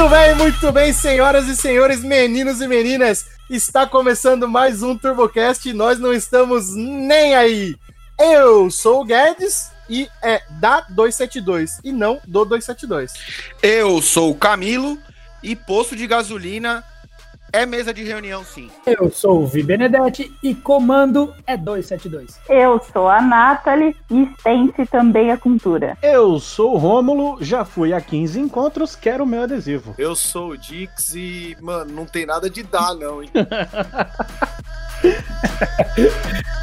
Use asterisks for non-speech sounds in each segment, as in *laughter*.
Muito bem, muito bem, senhoras e senhores, meninos e meninas. Está começando mais um TurboCast e nós não estamos nem aí. Eu sou o Guedes e é da 272 e não do 272. Eu sou o Camilo e posto de gasolina é mesa de reunião, sim. Eu sou o Vi Benedetti e comando é 272. Eu sou a Nathalie e extense também a cultura. Eu sou o Rômulo, já fui a 15 encontros, quero o meu adesivo. Eu sou o Dix e, mano, não tem nada de dar, não, hein? *laughs*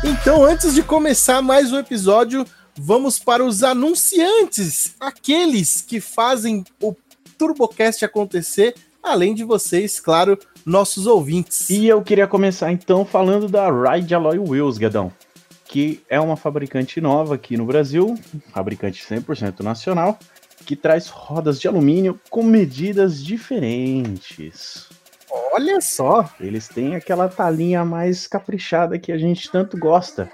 então, antes de começar mais um episódio, vamos para os anunciantes, aqueles que fazem o TurboCast acontecer, além de vocês, claro, nossos ouvintes. E eu queria começar então falando da Ride Alloy Wheels, Gadão, que é uma fabricante nova aqui no Brasil, fabricante 100% nacional, que traz rodas de alumínio com medidas diferentes. Olha só! Eles têm aquela talinha mais caprichada que a gente tanto gosta.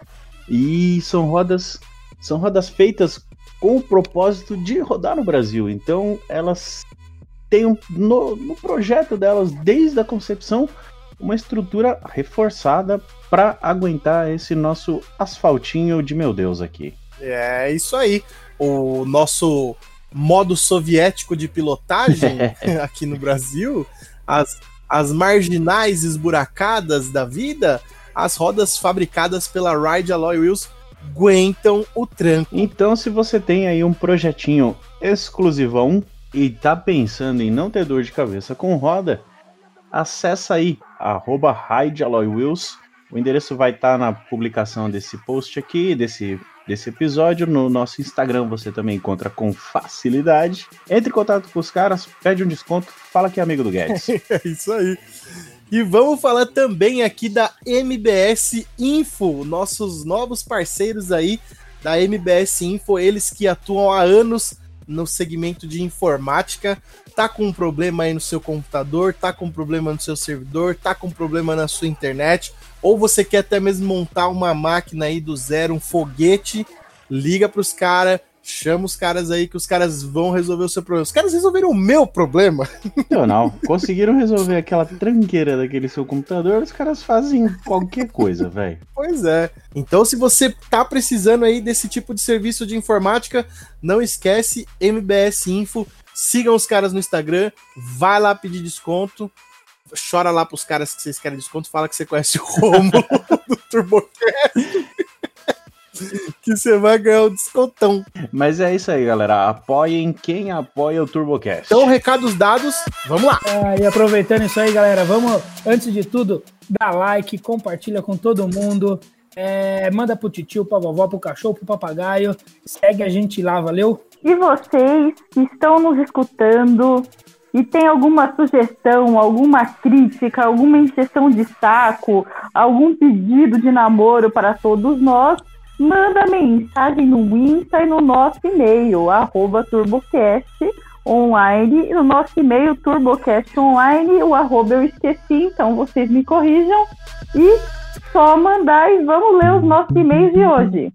E são rodas são rodas feitas com o propósito de rodar no Brasil. Então elas tem um, no, no projeto delas, desde a concepção, uma estrutura reforçada para aguentar esse nosso asfaltinho de meu Deus aqui. É isso aí. O nosso modo soviético de pilotagem *laughs* aqui no Brasil, as, as marginais esburacadas da vida, as rodas fabricadas pela Ride Alloy Wheels aguentam o tranco. Então, se você tem aí um projetinho exclusivão e tá pensando em não ter dor de cabeça com roda, acessa aí arroba Wheels. O endereço vai estar tá na publicação desse post aqui, desse, desse episódio. No nosso Instagram você também encontra com facilidade. Entre em contato com os caras, pede um desconto, fala que é amigo do Guedes. *laughs* é isso aí. E vamos falar também aqui da MBS Info, nossos novos parceiros aí da MBS Info, eles que atuam há anos no segmento de informática, tá com um problema aí no seu computador, tá com um problema no seu servidor, tá com um problema na sua internet, ou você quer até mesmo montar uma máquina aí do zero, um foguete, liga para os caras, Chama os caras aí que os caras vão resolver o seu problema. Os caras resolveram o meu problema. Não, não. Conseguiram resolver aquela tranqueira daquele seu computador, os caras fazem qualquer coisa, velho. Pois é. Então, se você tá precisando aí desse tipo de serviço de informática, não esquece MBS Info. Sigam os caras no Instagram, vai lá pedir desconto. Chora lá pros caras que vocês querem desconto, fala que você conhece o Romulo *laughs* do TurboCast que você vai ganhar um descontão. Mas é isso aí, galera. Apoiem quem apoia o TurboCast. Então, recados dados, vamos lá. Ah, e aproveitando isso aí, galera, vamos, antes de tudo, dá like, compartilha com todo mundo. É, manda pro titio, pra vovó, pro cachorro, pro papagaio. Segue a gente lá, valeu? E vocês que estão nos escutando e tem alguma sugestão, alguma crítica, alguma injeção de saco, algum pedido de namoro para todos nós, manda mensagem no Insta e no nosso e-mail, arroba turbocast online, no nosso e-mail turbocastonline, o arroba eu esqueci, então vocês me corrijam, e só mandar e vamos ler os nossos e-mails de hoje.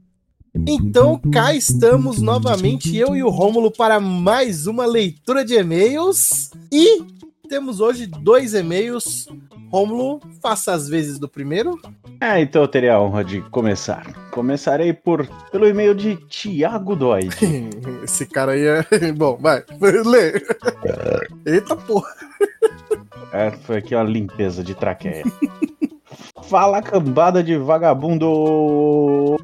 Então, cá estamos novamente, eu e o Rômulo, para mais uma leitura de e-mails. E temos hoje dois e-mails. Rômulo, faça as vezes do primeiro. É, então eu teria a honra de começar. Começarei por pelo e-mail de Tiago Doide. *laughs* Esse cara aí é. *laughs* Bom, vai, *laughs* lê. Eita porra. É, foi aqui uma limpeza de traqueia. Fala cambada de vagabundo!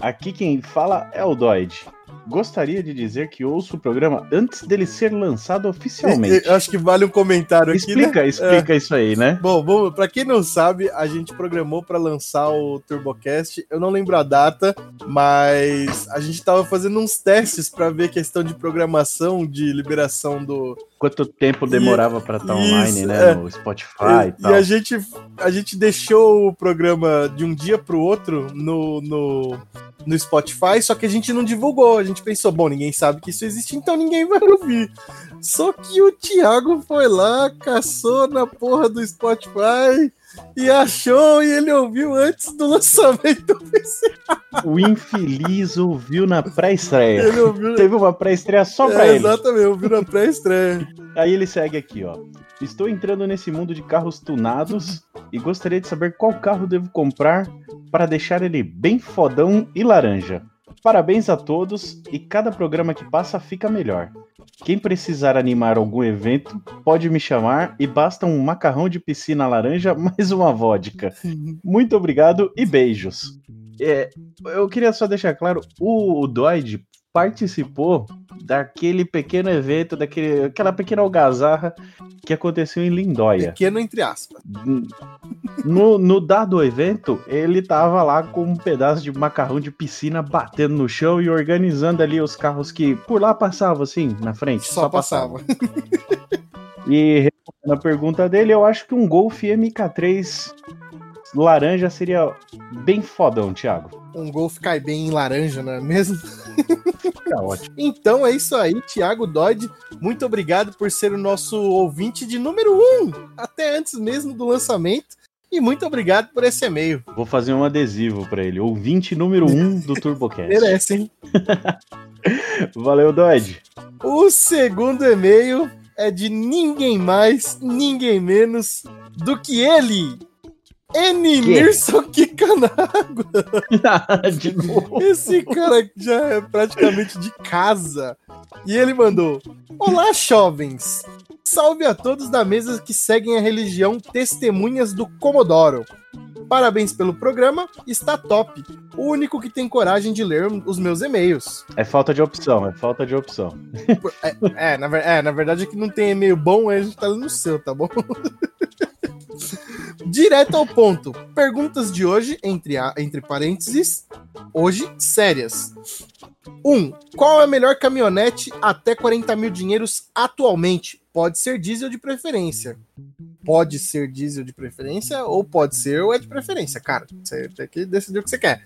Aqui quem fala é o Doide gostaria de dizer que ouço o programa antes dele ser lançado oficialmente. Eu acho que vale um comentário aqui. Explica, né? explica é. isso aí, né? Bom, bom para quem não sabe, a gente programou para lançar o TurboCast. Eu não lembro a data, mas a gente tava fazendo uns testes para ver questão de programação, de liberação do. Quanto tempo demorava para estar tá online, né? É. No Spotify e, e, tal. E a gente, a gente deixou o programa de um dia para o outro no, no no Spotify, só que a gente não divulgou. A gente pensou, bom, ninguém sabe que isso existe, então ninguém vai ouvir. Só que o Thiago foi lá, caçou na porra do Spotify e achou e ele ouviu antes do lançamento. O infeliz ouviu na pré-estreia. Ele ouviu. Teve uma pré-estreia só pra É, ele. exatamente, ouviu na pré-estreia. Aí ele segue aqui, ó. Estou entrando nesse mundo de carros tunados e gostaria de saber qual carro devo comprar para deixar ele bem fodão e laranja. Parabéns a todos e cada programa que passa fica melhor. Quem precisar animar algum evento pode me chamar e basta um macarrão de piscina laranja *laughs* mais uma vodka. Muito obrigado e beijos. É, eu queria só deixar claro, o, o Doide participou daquele pequeno evento, daquele, aquela pequena algazarra que aconteceu em Lindóia. Pequeno entre aspas. No, no dado evento, ele tava lá com um pedaço de macarrão de piscina batendo no chão e organizando ali os carros que por lá passavam assim, na frente. Só passava. E respondendo a pergunta dele, eu acho que um Golf MK3 laranja seria bem fodão, Thiago. Um Golf cai bem em laranja, não é mesmo? Tá ótimo. Então é isso aí, Thiago Dodge. Muito obrigado por ser o nosso ouvinte de número 1, um, até antes mesmo do lançamento. E muito obrigado por esse e-mail. Vou fazer um adesivo pra ele. Ouvinte número 1 um do TurboCast. *laughs* Merece, hein? *laughs* Valeu, Dodge. O segundo e-mail é de ninguém mais, ninguém menos do que ele, N. Que? Nilson Kikanaga. *laughs* de novo. Esse cara já é praticamente de casa. E ele mandou: Olá, jovens! Salve a todos da mesa que seguem a religião Testemunhas do Comodoro. Parabéns pelo programa, está top. O único que tem coragem de ler os meus e-mails. É falta de opção, é falta de opção. É, na, ver- é, na verdade é que não tem e-mail bom, aí a gente tá lendo o seu, tá bom? *laughs* *laughs* Direto ao ponto. Perguntas de hoje, entre, a, entre parênteses, hoje sérias. 1. Um, qual é a melhor caminhonete até 40 mil dinheiros atualmente? Pode ser diesel de preferência. Pode ser diesel de preferência ou pode ser ou é de preferência, cara. Você tem que decidir o que você quer.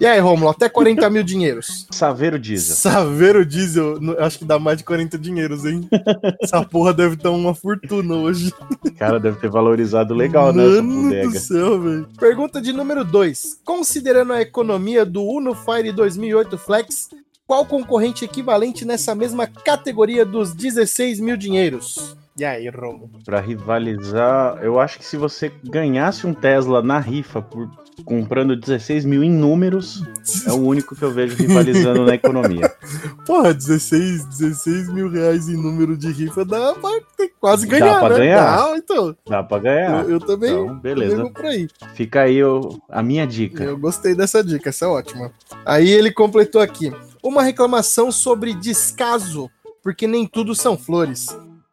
E aí, Romulo, até 40 mil dinheiros? Saveiro Diesel. Saveiro diesel, acho que dá mais de 40 dinheiros, hein? *laughs* Essa porra deve dar uma fortuna hoje. Cara, deve ter valorizado legal nessa Mano do céu, velho. Pergunta de número 2. Considerando a economia do Uno Fire 2008 Flex, qual concorrente equivalente nessa mesma categoria dos 16 mil dinheiros? E aí, Romo? Pra rivalizar, eu acho que se você ganhasse um Tesla na rifa por comprando 16 mil em números, é o único que eu vejo rivalizando na economia. *laughs* Porra, 16, 16 mil reais em número de rifa dá pra quase Dá ganhar, pra né? ganhar. Dá, então. Dá pra ganhar. eu, eu também, Então, beleza. por aí. Fica aí o- a minha dica. Eu gostei dessa dica, essa é ótima. Aí ele completou aqui: uma reclamação sobre descaso, porque nem tudo são flores.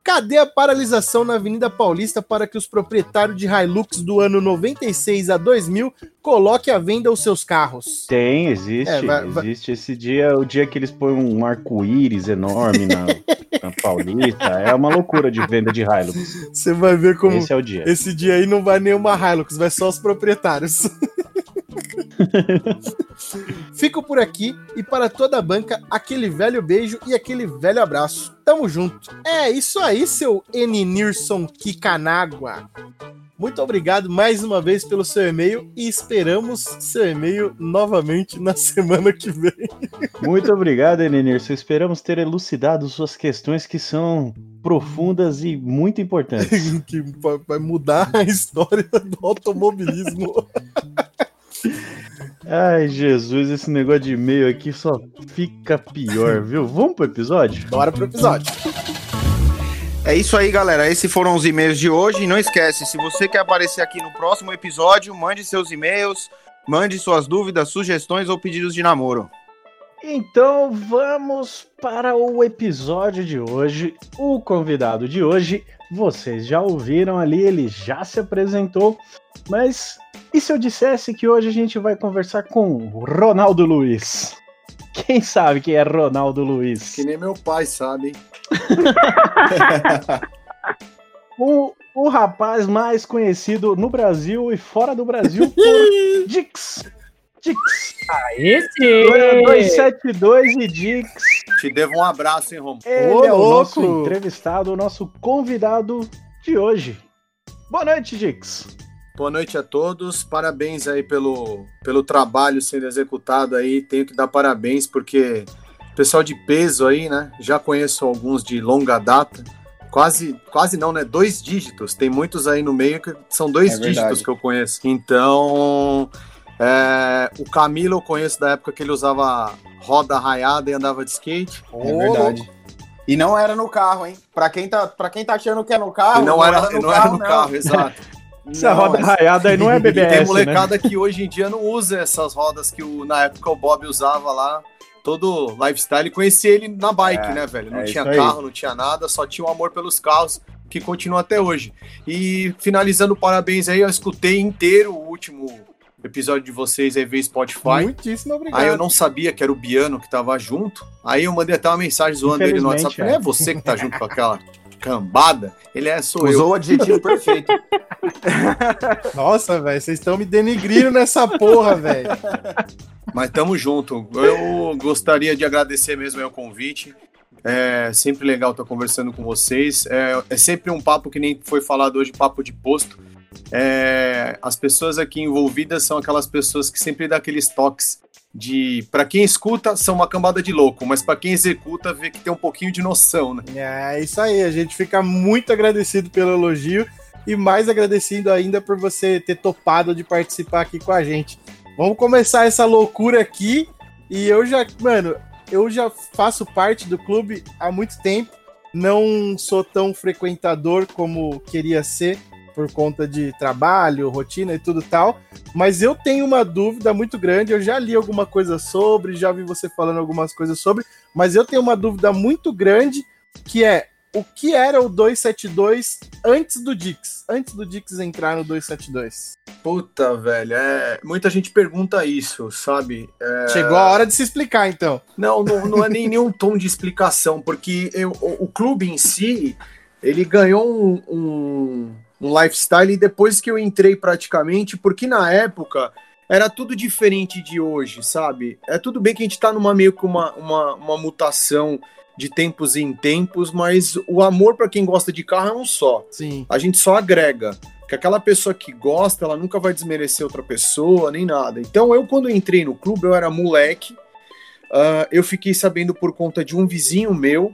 Cadê a paralisação na Avenida Paulista para que os proprietários de Hilux do ano 96 a 2000 coloquem à venda os seus carros? Tem, existe. É, vai- vai- Existe esse dia, o dia que eles põem um arco-íris enorme na, *laughs* na Paulista. É uma loucura de venda de Hilux. Você vai ver como Esse é o dia. esse dia aí não vai nenhuma Hilux, vai só os proprietários. *laughs* *laughs* Fico por aqui e para toda a banca, aquele velho beijo e aquele velho abraço. Tamo junto. É isso aí, seu N. Kikanagua. Muito obrigado mais uma vez pelo seu e-mail e esperamos seu e-mail novamente na *laughs* semana que vem. Muito obrigado, Enenirson. Esperamos ter elucidado suas questões que são profundas e muito importantes. *laughs* que vai mudar a história do automobilismo. Ai, Jesus, esse negócio de e-mail aqui só fica pior, viu? Vamos pro episódio? Bora pro episódio. É isso aí, galera. Esses foram os e-mails de hoje. E não esquece, se você quer aparecer aqui no próximo episódio, mande seus e-mails, mande suas dúvidas, sugestões ou pedidos de namoro. Então vamos para o episódio de hoje. O convidado de hoje, vocês já ouviram ali, ele já se apresentou. Mas e se eu dissesse que hoje a gente vai conversar com Ronaldo Luiz? Quem sabe quem é Ronaldo Luiz? Que nem meu pai sabe, hein? *laughs* *laughs* O, o rapaz mais conhecido no Brasil e fora do Brasil por *laughs* Dix. Dix. Esse! 272 e Dix. Te devo um abraço, hein, Romo? Ele Ô, é o louco! nosso entrevistado, o nosso convidado de hoje. Boa noite, Dix. Boa noite a todos. Parabéns aí pelo, pelo trabalho sendo executado aí. Tenho que dar parabéns porque pessoal de peso aí, né? Já conheço alguns de longa data. Quase, quase não, né? Dois dígitos. Tem muitos aí no meio que são dois É dígitos que eu conheço. Então, é, o Camilo eu conheço da época que ele usava roda raiada e andava de skate. É verdade. E não era no carro, hein? Pra quem tá, pra quem tá achando que é no carro, e não, era, não era no carro, exato. *laughs* Essa Não, roda raiada aí não é *laughs* E tem BBS, né? molecada que hoje em dia não usa essas rodas que o- na época o Bob usava lá, todo lifestyle. Conheci ele na bike, É, né, velho? Não é tinha carro, não tinha nada, só tinha o amor pelos carros, que continua até hoje. E finalizando, parabéns aí, eu escutei inteiro o último episódio de vocês aí via Spotify. Muitíssimo obrigado. Aí eu não sabia que era o Biano que tava junto. Aí eu mandei até uma mensagem zoando ele no WhatsApp. Não é. é você que tá junto com aquela cambada? Ele é, sou eu. Usou o adjetivo perfeito. *laughs* Nossa, velho, vocês estão me denigrindo nessa porra, velho. Mas tamo junto. Eu gostaria de agradecer mesmo aí o convite. É sempre legal estar conversando com vocês. É, é sempre um papo que nem foi falado hoje, papo de posto. É, as pessoas aqui envolvidas são aquelas pessoas que sempre dão aqueles toques de, para quem escuta, são uma cambada de louco, mas para quem executa, vê que tem um pouquinho de noção, né? É isso aí, a gente fica muito agradecido pelo elogio e mais agradecido ainda por você ter topado de participar aqui com a gente. Vamos começar essa loucura aqui e eu já, mano, eu já faço parte do clube há muito tempo, não sou tão frequentador como queria ser por conta de trabalho, rotina e tudo tal, mas eu tenho uma dúvida muito grande, eu já li alguma coisa sobre, já vi você falando algumas coisas sobre, mas eu tenho uma dúvida muito grande que é o que era o 272 antes do Dix, antes do Dix entrar no 272. Puta, velho, é... muita gente pergunta isso, sabe? É... Chegou a hora de se explicar, então. Não, não, não é nem nenhum tom de explicação, porque eu- o, o clube em si, ele ganhou um, um, um lifestyle depois que eu entrei praticamente, porque na época era tudo diferente de hoje, sabe? É tudo bem que a gente tá numa meio que uma, uma, uma mutação de tempos em tempos, mas o amor para quem gosta de carro é um só Sim. a gente só agrega. Que aquela pessoa que gosta, ela nunca vai desmerecer outra pessoa, nem nada. Então, eu, quando eu entrei no clube, eu era moleque. ah, eu fiquei sabendo por conta de um vizinho meu.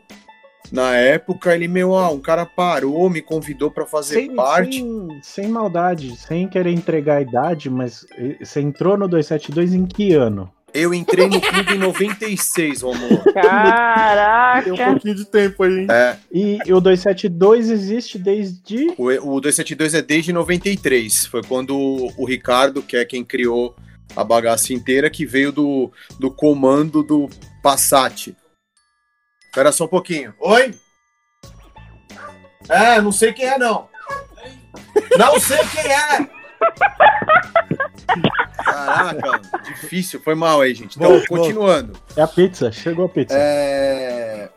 Na época, ele, meu, ah, um cara parou, me convidou para fazer Sem, parte. sem, sem maldade, sem querer entregar a idade, mas eh, você entrou no 272 em que ano? Eu entrei no clube em 96, Romulo. *laughs* Tem um Caraca! pouquinho de tempo aí, hein? É, E o 272 existe desde. o, o 272 é desde 93. Foi quando o, o Ricardo, que é quem criou a bagaça inteira, que veio do, do comando do Passat. Espera só um pouquinho. Oi? É, não sei quem é, não. Não sei quem é! Caraca, difícil. Foi mal aí, gente. Então, continuando. É a pizza, chegou a pizza. É...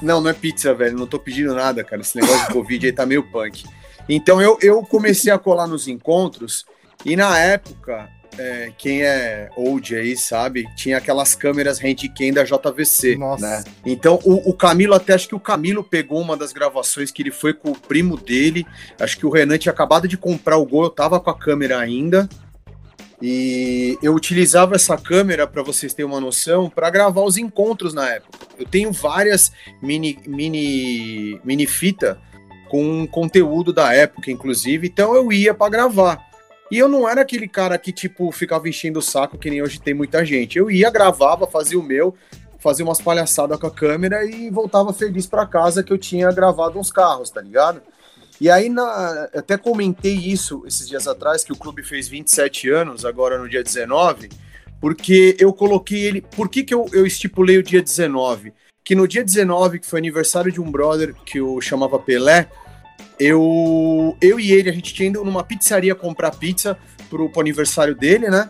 Não, não é pizza, velho. Não tô pedindo nada, cara. Esse negócio de Covid aí tá meio punk. Então eu, eu comecei a colar nos encontros e na época, é, quem é old aí sabe, tinha aquelas câmeras handcam da JVC, Nossa. né? Então o, o Camilo, até acho que o Camilo pegou uma das gravações que ele foi com o primo dele. Acho que o Renan tinha acabado de comprar o Gol, eu tava com a câmera ainda. E eu utilizava essa câmera, para vocês terem uma noção, para gravar os encontros na época. Eu tenho várias mini, mini, mini fita com conteúdo da época, inclusive, então eu ia para gravar. E eu não era aquele cara que, tipo, ficava enchendo o saco, que nem hoje tem muita gente. Eu ia, gravava, fazia o meu, fazia umas palhaçadas com a câmera e voltava feliz para casa que eu tinha gravado uns carros, tá ligado? E aí, na, até comentei isso esses dias atrás, que o clube fez 27 anos, agora no dia 19, porque eu coloquei ele. Por que, que eu, eu estipulei o dia 19? Que no dia 19, que foi aniversário de um brother que eu chamava Pelé, eu, eu e ele, a gente tinha ido numa pizzaria comprar pizza pro, pro aniversário dele, né?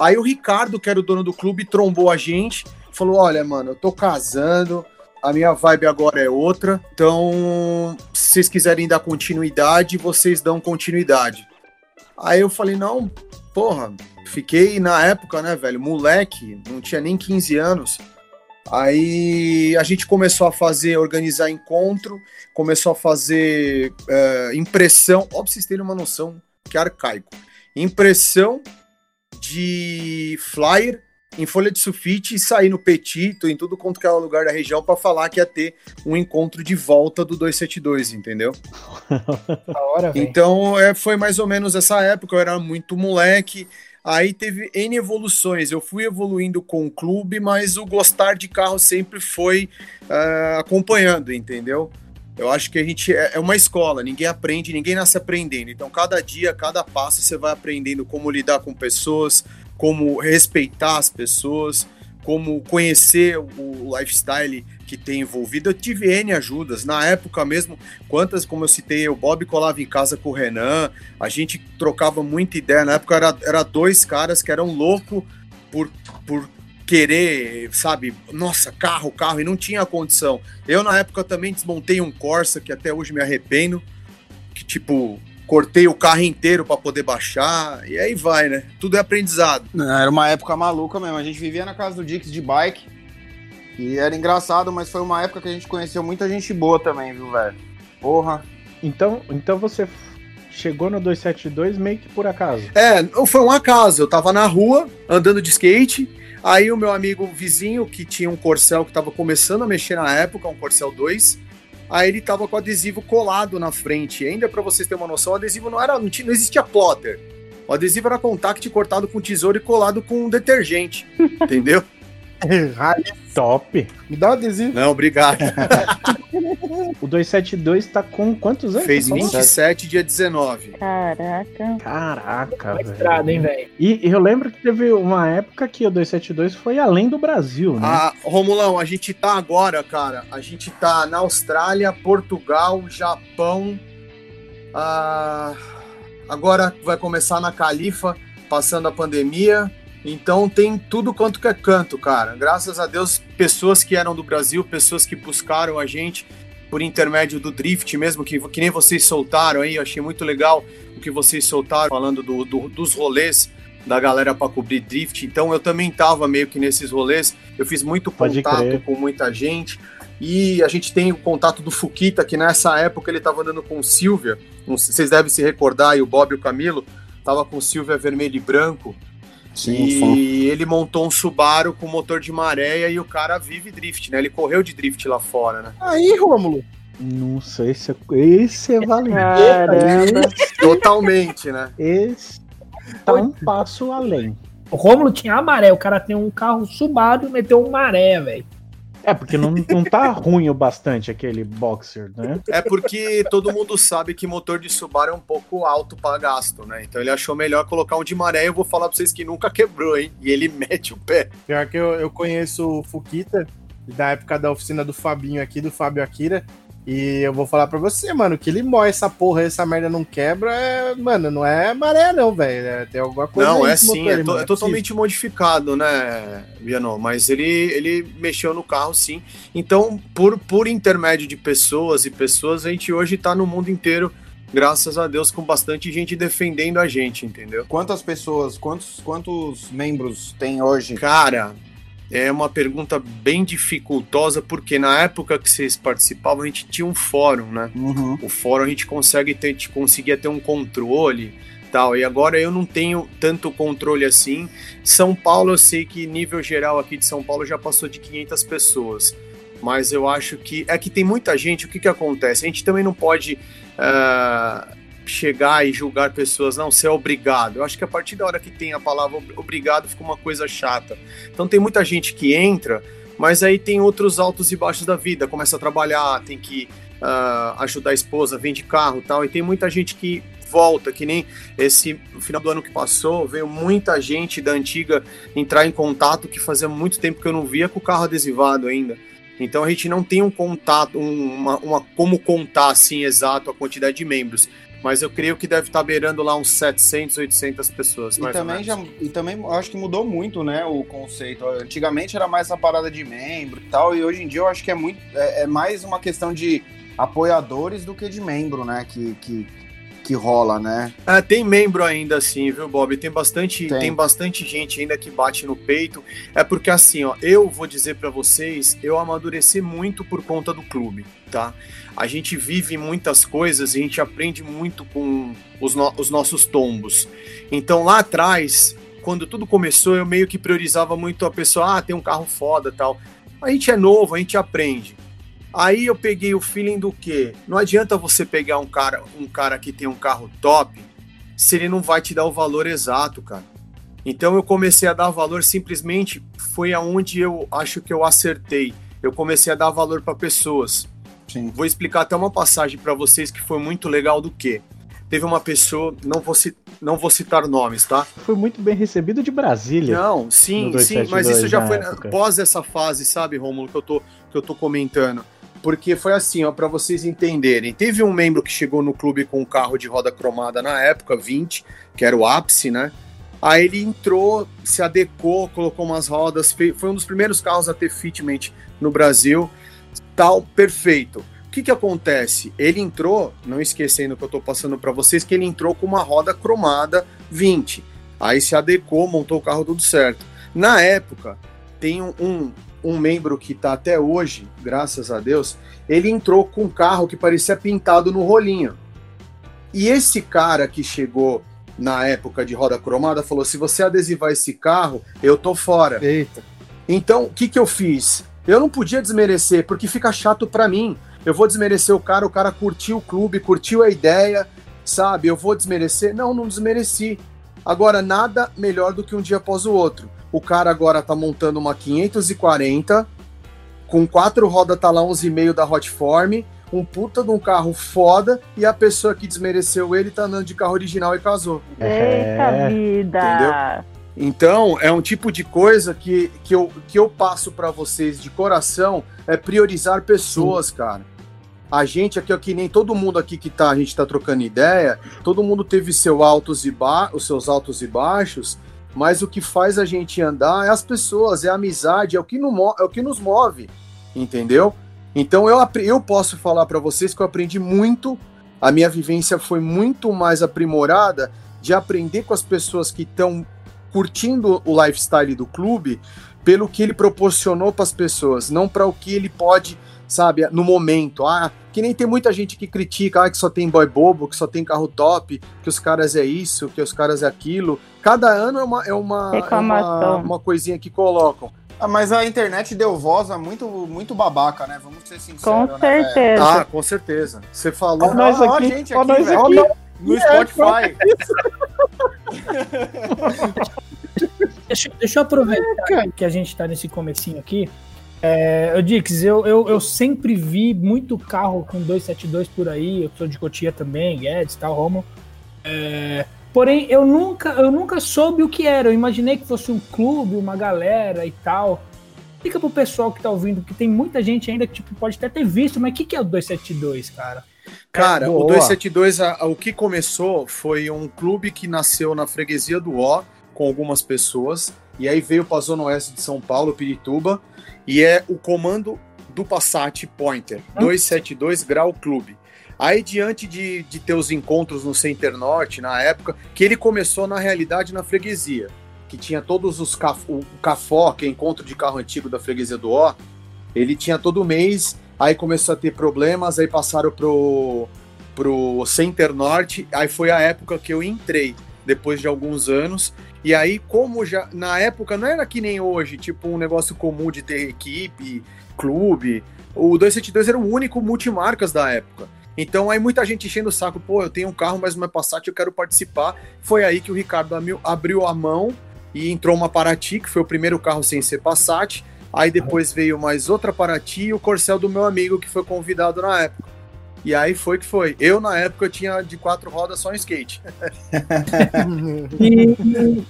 Aí o Ricardo, que era o dono do clube, trombou a gente, falou: Olha, mano, eu tô casando, a minha vibe agora é outra, então se vocês quiserem dar continuidade, vocês dão continuidade. Aí eu falei: Não, porra, fiquei na época, né, velho, moleque, não tinha nem 15 anos. Aí a gente começou a fazer, organizar encontro, começou a fazer é, impressão. Ó, pra vocês terem uma noção que é arcaico. Impressão de flyer em folha de sulfite e sair no Petito, em tudo quanto que é lugar da região, para falar que ia ter um encontro de volta do 272, entendeu? *laughs* Hora. Então, é, foi mais ou menos essa época, eu era muito moleque. Aí teve N evoluções. Eu fui evoluindo com o clube, mas o gostar de carro sempre foi eh, acompanhando, entendeu? Eu acho que a gente é é uma escola, ninguém aprende, ninguém nasce aprendendo. Então, cada dia, cada passo, você vai aprendendo como lidar com pessoas, como respeitar as pessoas, como conhecer o lifestyle que tem envolvido. Eu tive N ajudas. Na época mesmo, quantas, como eu citei, o Bob colava em casa com o Renan, a gente trocava muita ideia. Na época era, era dois caras que eram loucos por, por querer, sabe, nossa, carro, carro, e não tinha condição. Eu, na época, também desmontei um Corsa, que até hoje me arrependo, que, tipo, cortei o carro inteiro para poder baixar, e aí vai, né? Tudo é aprendizado. Era uma época maluca mesmo. A gente vivia na casa do Dix de bike. E era engraçado, mas foi uma época que a gente conheceu muita gente boa também, viu, velho? Porra. Então, então você chegou no 272 meio que por acaso. É, foi um acaso. Eu tava na rua, andando de skate. Aí o meu amigo vizinho, que tinha um Corcel que tava começando a mexer na época, um Corcel 2. Aí ele tava com o adesivo colado na frente. E ainda pra vocês terem uma noção, o adesivo não era, não, tinha, não existia plotter. O adesivo era contact cortado com tesouro e colado com um detergente. *laughs* Entendeu? Rally. Top. Me dá um adesivo. Não, obrigado. *laughs* O 272 tá com quantos anos? Fez Você falou? 27, dia 19. Caraca. Caraca, velho. estrada, hein, velho. E eu lembro que teve uma época que o 272 foi além do Brasil, né? Ah, Romulão, a gente tá agora, cara. A gente tá na Austrália, Portugal, Japão. ah, agora vai começar na Califa, passando a pandemia. Então tem tudo quanto que é canto, cara. Graças a Deus, pessoas que eram do Brasil, pessoas que buscaram a gente por intermédio do Drift mesmo, que, que nem vocês soltaram aí. Eu achei muito legal o que vocês soltaram falando do- do- dos rolês da galera para cobrir Drift. Então eu também tava meio que nesses rolês. Eu fiz muito Pode contato crer. com muita gente. E a gente tem o contato do Fuquita, que nessa época ele tava andando com o Silvia. Vocês devem se recordar, e o Bob e o Camilo. Tava com o Silvia vermelho e branco. E ele montou um Subaru com motor de maré e o cara vive drift, né? Ele correu de drift lá fora, né? Aí, Rômulo. Não sei se esse é valente. Caramba. Totalmente, né? Esse tá um passo além. O Rômulo tinha a maré, o cara tem um carro Subaru e meteu um maré, velho. É, porque não, não tá *laughs* ruim o bastante aquele boxer, né? É porque todo mundo sabe que motor de Subaru é um pouco alto para gasto, né? Então ele achou melhor colocar um de maré e eu vou falar pra vocês que nunca quebrou, hein? E ele *laughs* mete o pé. Pior que eu, eu conheço o Fukita, da época da oficina do Fabinho aqui, do Fábio Akira. E eu vou falar pra você, mano, que ele moe essa porra, essa merda não quebra, é, mano, não é maré não, velho. É, tem alguma coisa Não, é sim, motor, é, to- mano, é totalmente modificado, né, Viano? Mas ele, ele mexeu no carro, sim. Então, por, por intermédio de pessoas e pessoas, a gente hoje tá no mundo inteiro, graças a Deus, com bastante gente defendendo a gente, entendeu? Quantas pessoas, quantos, quantos membros tem hoje? Cara, é uma pergunta bem dificultosa, porque na época que vocês participavam, a gente tinha um fórum, né? Uhum. O fórum a gente consegue ter, a gente conseguia ter um controle tal. E agora eu não tenho tanto controle assim. São Paulo, eu sei que nível geral aqui de São Paulo já passou de 500 pessoas. Mas eu acho que é que tem muita gente. O que que acontece? A gente também não pode ah, chegar e julgar pessoas. Não, você é obrigado. Eu acho que a partir da hora que tem a palavra ob- obrigado fica uma coisa chata. Então tem muita gente que entra, mas aí tem outros altos e baixos da vida. Começa a trabalhar, tem que ah, ajudar a esposa, vende carro tal. E tem muita gente que volta, que nem esse final do ano que passou, veio muita gente da antiga entrar em contato que fazia muito tempo que eu não via com o carro adesivado ainda. Então a gente não tem um contato, um- uma, uma- como contar assim exato a quantidade de membros. Mas eu creio que deve estar beirando lá uns 700, 800 pessoas. E também, já, e também acho que mudou muito, né, o conceito. Antigamente era mais essa parada de membro e tal, e hoje em dia eu acho que é muito é, é mais uma questão de apoiadores do que de membro, né, que, que, que rola, né? Ah, tem membro ainda assim, viu, Bob? Tem bastante, Tem. tem. bastante gente ainda que bate no peito. É porque assim, ó, eu vou dizer pra vocês, eu amadureci muito por conta do clube, tá? A gente vive muitas coisas e a gente aprende muito com os, no- os nossos tombos. Então lá atrás, quando tudo começou, eu meio que priorizava muito a pessoa, ah, tem um carro foda tal. A gente é novo, a gente aprende. Aí eu peguei o feeling do quê? Não adianta você pegar um cara, um cara que tem um carro top se ele não vai te dar o valor exato, cara. Então eu comecei a dar valor simplesmente foi aonde eu acho que eu acertei. Eu comecei a dar valor para pessoas. Sim. Vou explicar até uma passagem para vocês que foi muito legal do que teve uma pessoa, não vou, não vou citar nomes, tá? Foi muito bem recebido de Brasília. Não, sim, sim, mas 272 isso já foi época. pós essa fase, sabe, Rômulo, que eu tô, que eu tô comentando. Porque foi assim, ó, para vocês entenderem. Teve um membro que chegou no clube com um carro de roda cromada na época, 20, que era o ápice, né? Aí ele entrou, se adequou, colocou umas rodas, foi um dos primeiros carros a ter fitment no Brasil, tal, perfeito. O que que acontece? Ele entrou, não esquecendo que eu tô passando para vocês, que ele entrou com uma roda cromada 20. Aí se adequou, montou o carro tudo certo. Na época, tem um, um, membro que tá até hoje, graças a Deus, ele entrou com um carro que parecia pintado no rolinho. E esse cara que chegou na época de roda cromada falou: se você adesivar esse carro, eu tô fora. Eita. Então, o que, que eu fiz? Eu não podia desmerecer, porque fica chato pra mim. Eu vou desmerecer o cara, o cara curtiu o clube, curtiu a ideia, sabe? Eu vou desmerecer? Não, não desmereci. Agora, nada melhor do que um dia após o outro. O cara agora tá montando uma 540, com quatro rodas tá lá 11,5 da Hotform, um puta de um carro foda, e a pessoa que desmereceu ele tá andando de carro original e casou. Eita É, vida! entendeu? Então, é um tipo de coisa que, que, eu, que eu passo pra vocês de coração, é priorizar pessoas, cara. A gente aqui, ó, que nem todo mundo aqui que tá, a gente tá trocando ideia, todo mundo teve seu altos e ba os seus altos e baixos, mas o que faz a gente andar é as pessoas, é a amizade, é o que, no, é o que nos move, entendeu? Então eu, eu posso falar pra vocês que eu aprendi muito, a minha vivência foi muito mais aprimorada de aprender com as pessoas que estão curtindo o lifestyle do clube pelo que ele proporcionou para as pessoas, não para o que ele pode, sabe, no momento. Ah, que nem tem muita gente que critica ah, que só tem boy bobo, que só tem carro top, que os caras é isso, que os caras é aquilo. Cada ano é uma, é uma, é uma, uma coisinha que colocam. Ah, mas a internet deu voz a muito, muito babaca, né? Vamos ser sinceros. Com né, certeza. Ah, com certeza. Você falou Ó nós Ó, aqui, gente ó aqui, nós velho. aqui. no Spotify. Deixa, deixa eu aproveitar que a gente tá nesse comecinho aqui. É, eu Dix, eu, eu, eu sempre vi muito carro com 272 por aí, eu sou de Cotia também, Guedes, tal, Romo. É, porém, eu nunca, eu nunca soube o que era. Eu imaginei que fosse um clube, uma galera e tal. Explica pro pessoal que tá ouvindo, que tem muita gente ainda que tipo, pode até ter visto, mas o que, que é o 272, cara? Cara, É, o boa. 272, a- a- o que começou foi um clube que nasceu na freguesia do Ó, com algumas pessoas, e aí veio para a Zona Oeste de São Paulo, Pirituba, e é o comando do Passat Pointer, 272 Grau Clube. Aí, diante de, de ter os encontros no Center Norte, na época, que ele começou, na realidade, na freguesia, que tinha todos os caf o Cafó, que é encontro de carro antigo da freguesia do Ó, ele tinha todo mês, aí começou a ter problemas, aí passaram pro, pro Center Norte, aí foi a época que eu entrei, depois de alguns anos, e aí como já, na época não era que nem hoje, tipo um negócio comum de ter equipe, clube, o 272 era o único multimarcas da época. Então aí muita gente enchendo o saco, pô, eu tenho um carro, mas não é Passat, eu quero participar. Foi aí que o Ricardo abriu a mão e entrou uma Paraty, que foi o primeiro carro sem ser Passat. Aí depois veio mais outra Paraty e o Corcel do meu amigo, que foi convidado na época. E aí foi que foi. Eu, na época, eu tinha de quatro rodas só um skate. *laughs* E, e-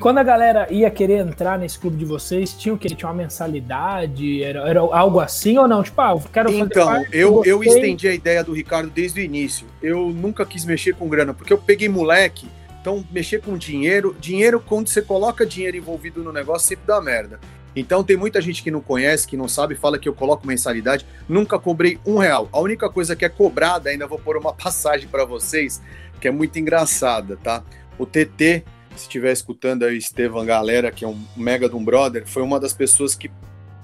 quando a galera ia querer entrar nesse clube de vocês, tinha o que? Tinha uma mensalidade? Era, era algo assim ou não? Tipo, ah, eu quero fazer Então, parte, eu, eu estendi a ideia do Ricardo desde o início. Eu nunca quis mexer com grana, porque eu peguei moleque, então mexer com dinheiro, dinheiro, quando você coloca dinheiro envolvido no negócio, sempre dá merda. Então tem muita gente que não conhece, que não sabe, fala que eu coloco mensalidade. Nunca cobrei um real. A única coisa que é cobrada, ainda vou pôr uma *laughs* passagem para vocês, que é muito engraçada, tá? O TT, se estiver escutando aí o Estevam Galera, que é um mega de um brother, foi uma das pessoas que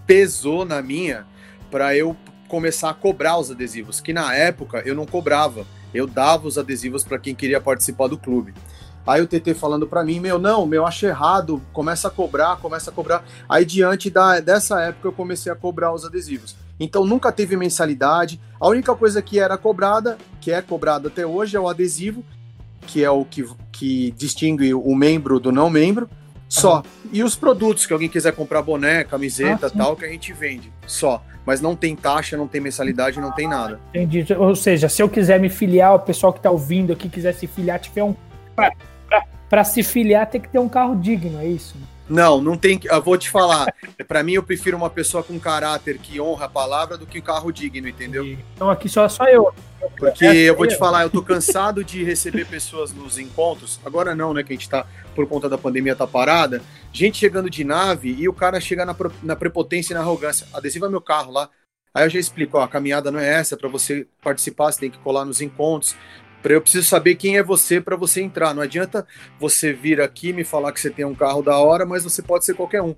pesou na minha para eu começar a cobrar os adesivos, que na época eu não cobrava, eu dava os adesivos para quem queria participar do clube. Aí o TT falando para mim, meu, não, meu, acho errado, começa a cobrar, começa a cobrar. Aí diante da, dessa época eu comecei a cobrar os adesivos. Então nunca teve mensalidade. A única coisa que era cobrada, que é cobrada até hoje, é o adesivo, que é o que, que distingue o membro do não membro. Só. E os produtos que alguém quiser comprar boné, camiseta, ah, tal, que a gente vende. Só. Mas não tem taxa, não tem mensalidade, não tem nada. Entendi. Ou seja, se eu quiser me filiar, o pessoal que tá ouvindo aqui quiser se filiar, tiver um para se filiar tem que ter um carro digno, é isso? Não, não tem. Eu vou te falar. Para mim, eu prefiro uma pessoa com caráter que honra a palavra do que um carro digno, entendeu? Então aqui só só eu. Porque eu vou te falar, eu tô cansado de receber pessoas nos encontros. Agora não, né? Que a gente tá, por conta da pandemia, tá parada. Gente chegando de nave e o cara chega na, na prepotência e na arrogância. Adesiva meu carro lá. Aí eu já explico, ó, a caminhada não é essa, para você participar, você tem que colar nos encontros. Eu preciso saber quem é você para você entrar. Não adianta você vir aqui me falar que você tem um carro da hora, mas você pode ser qualquer um.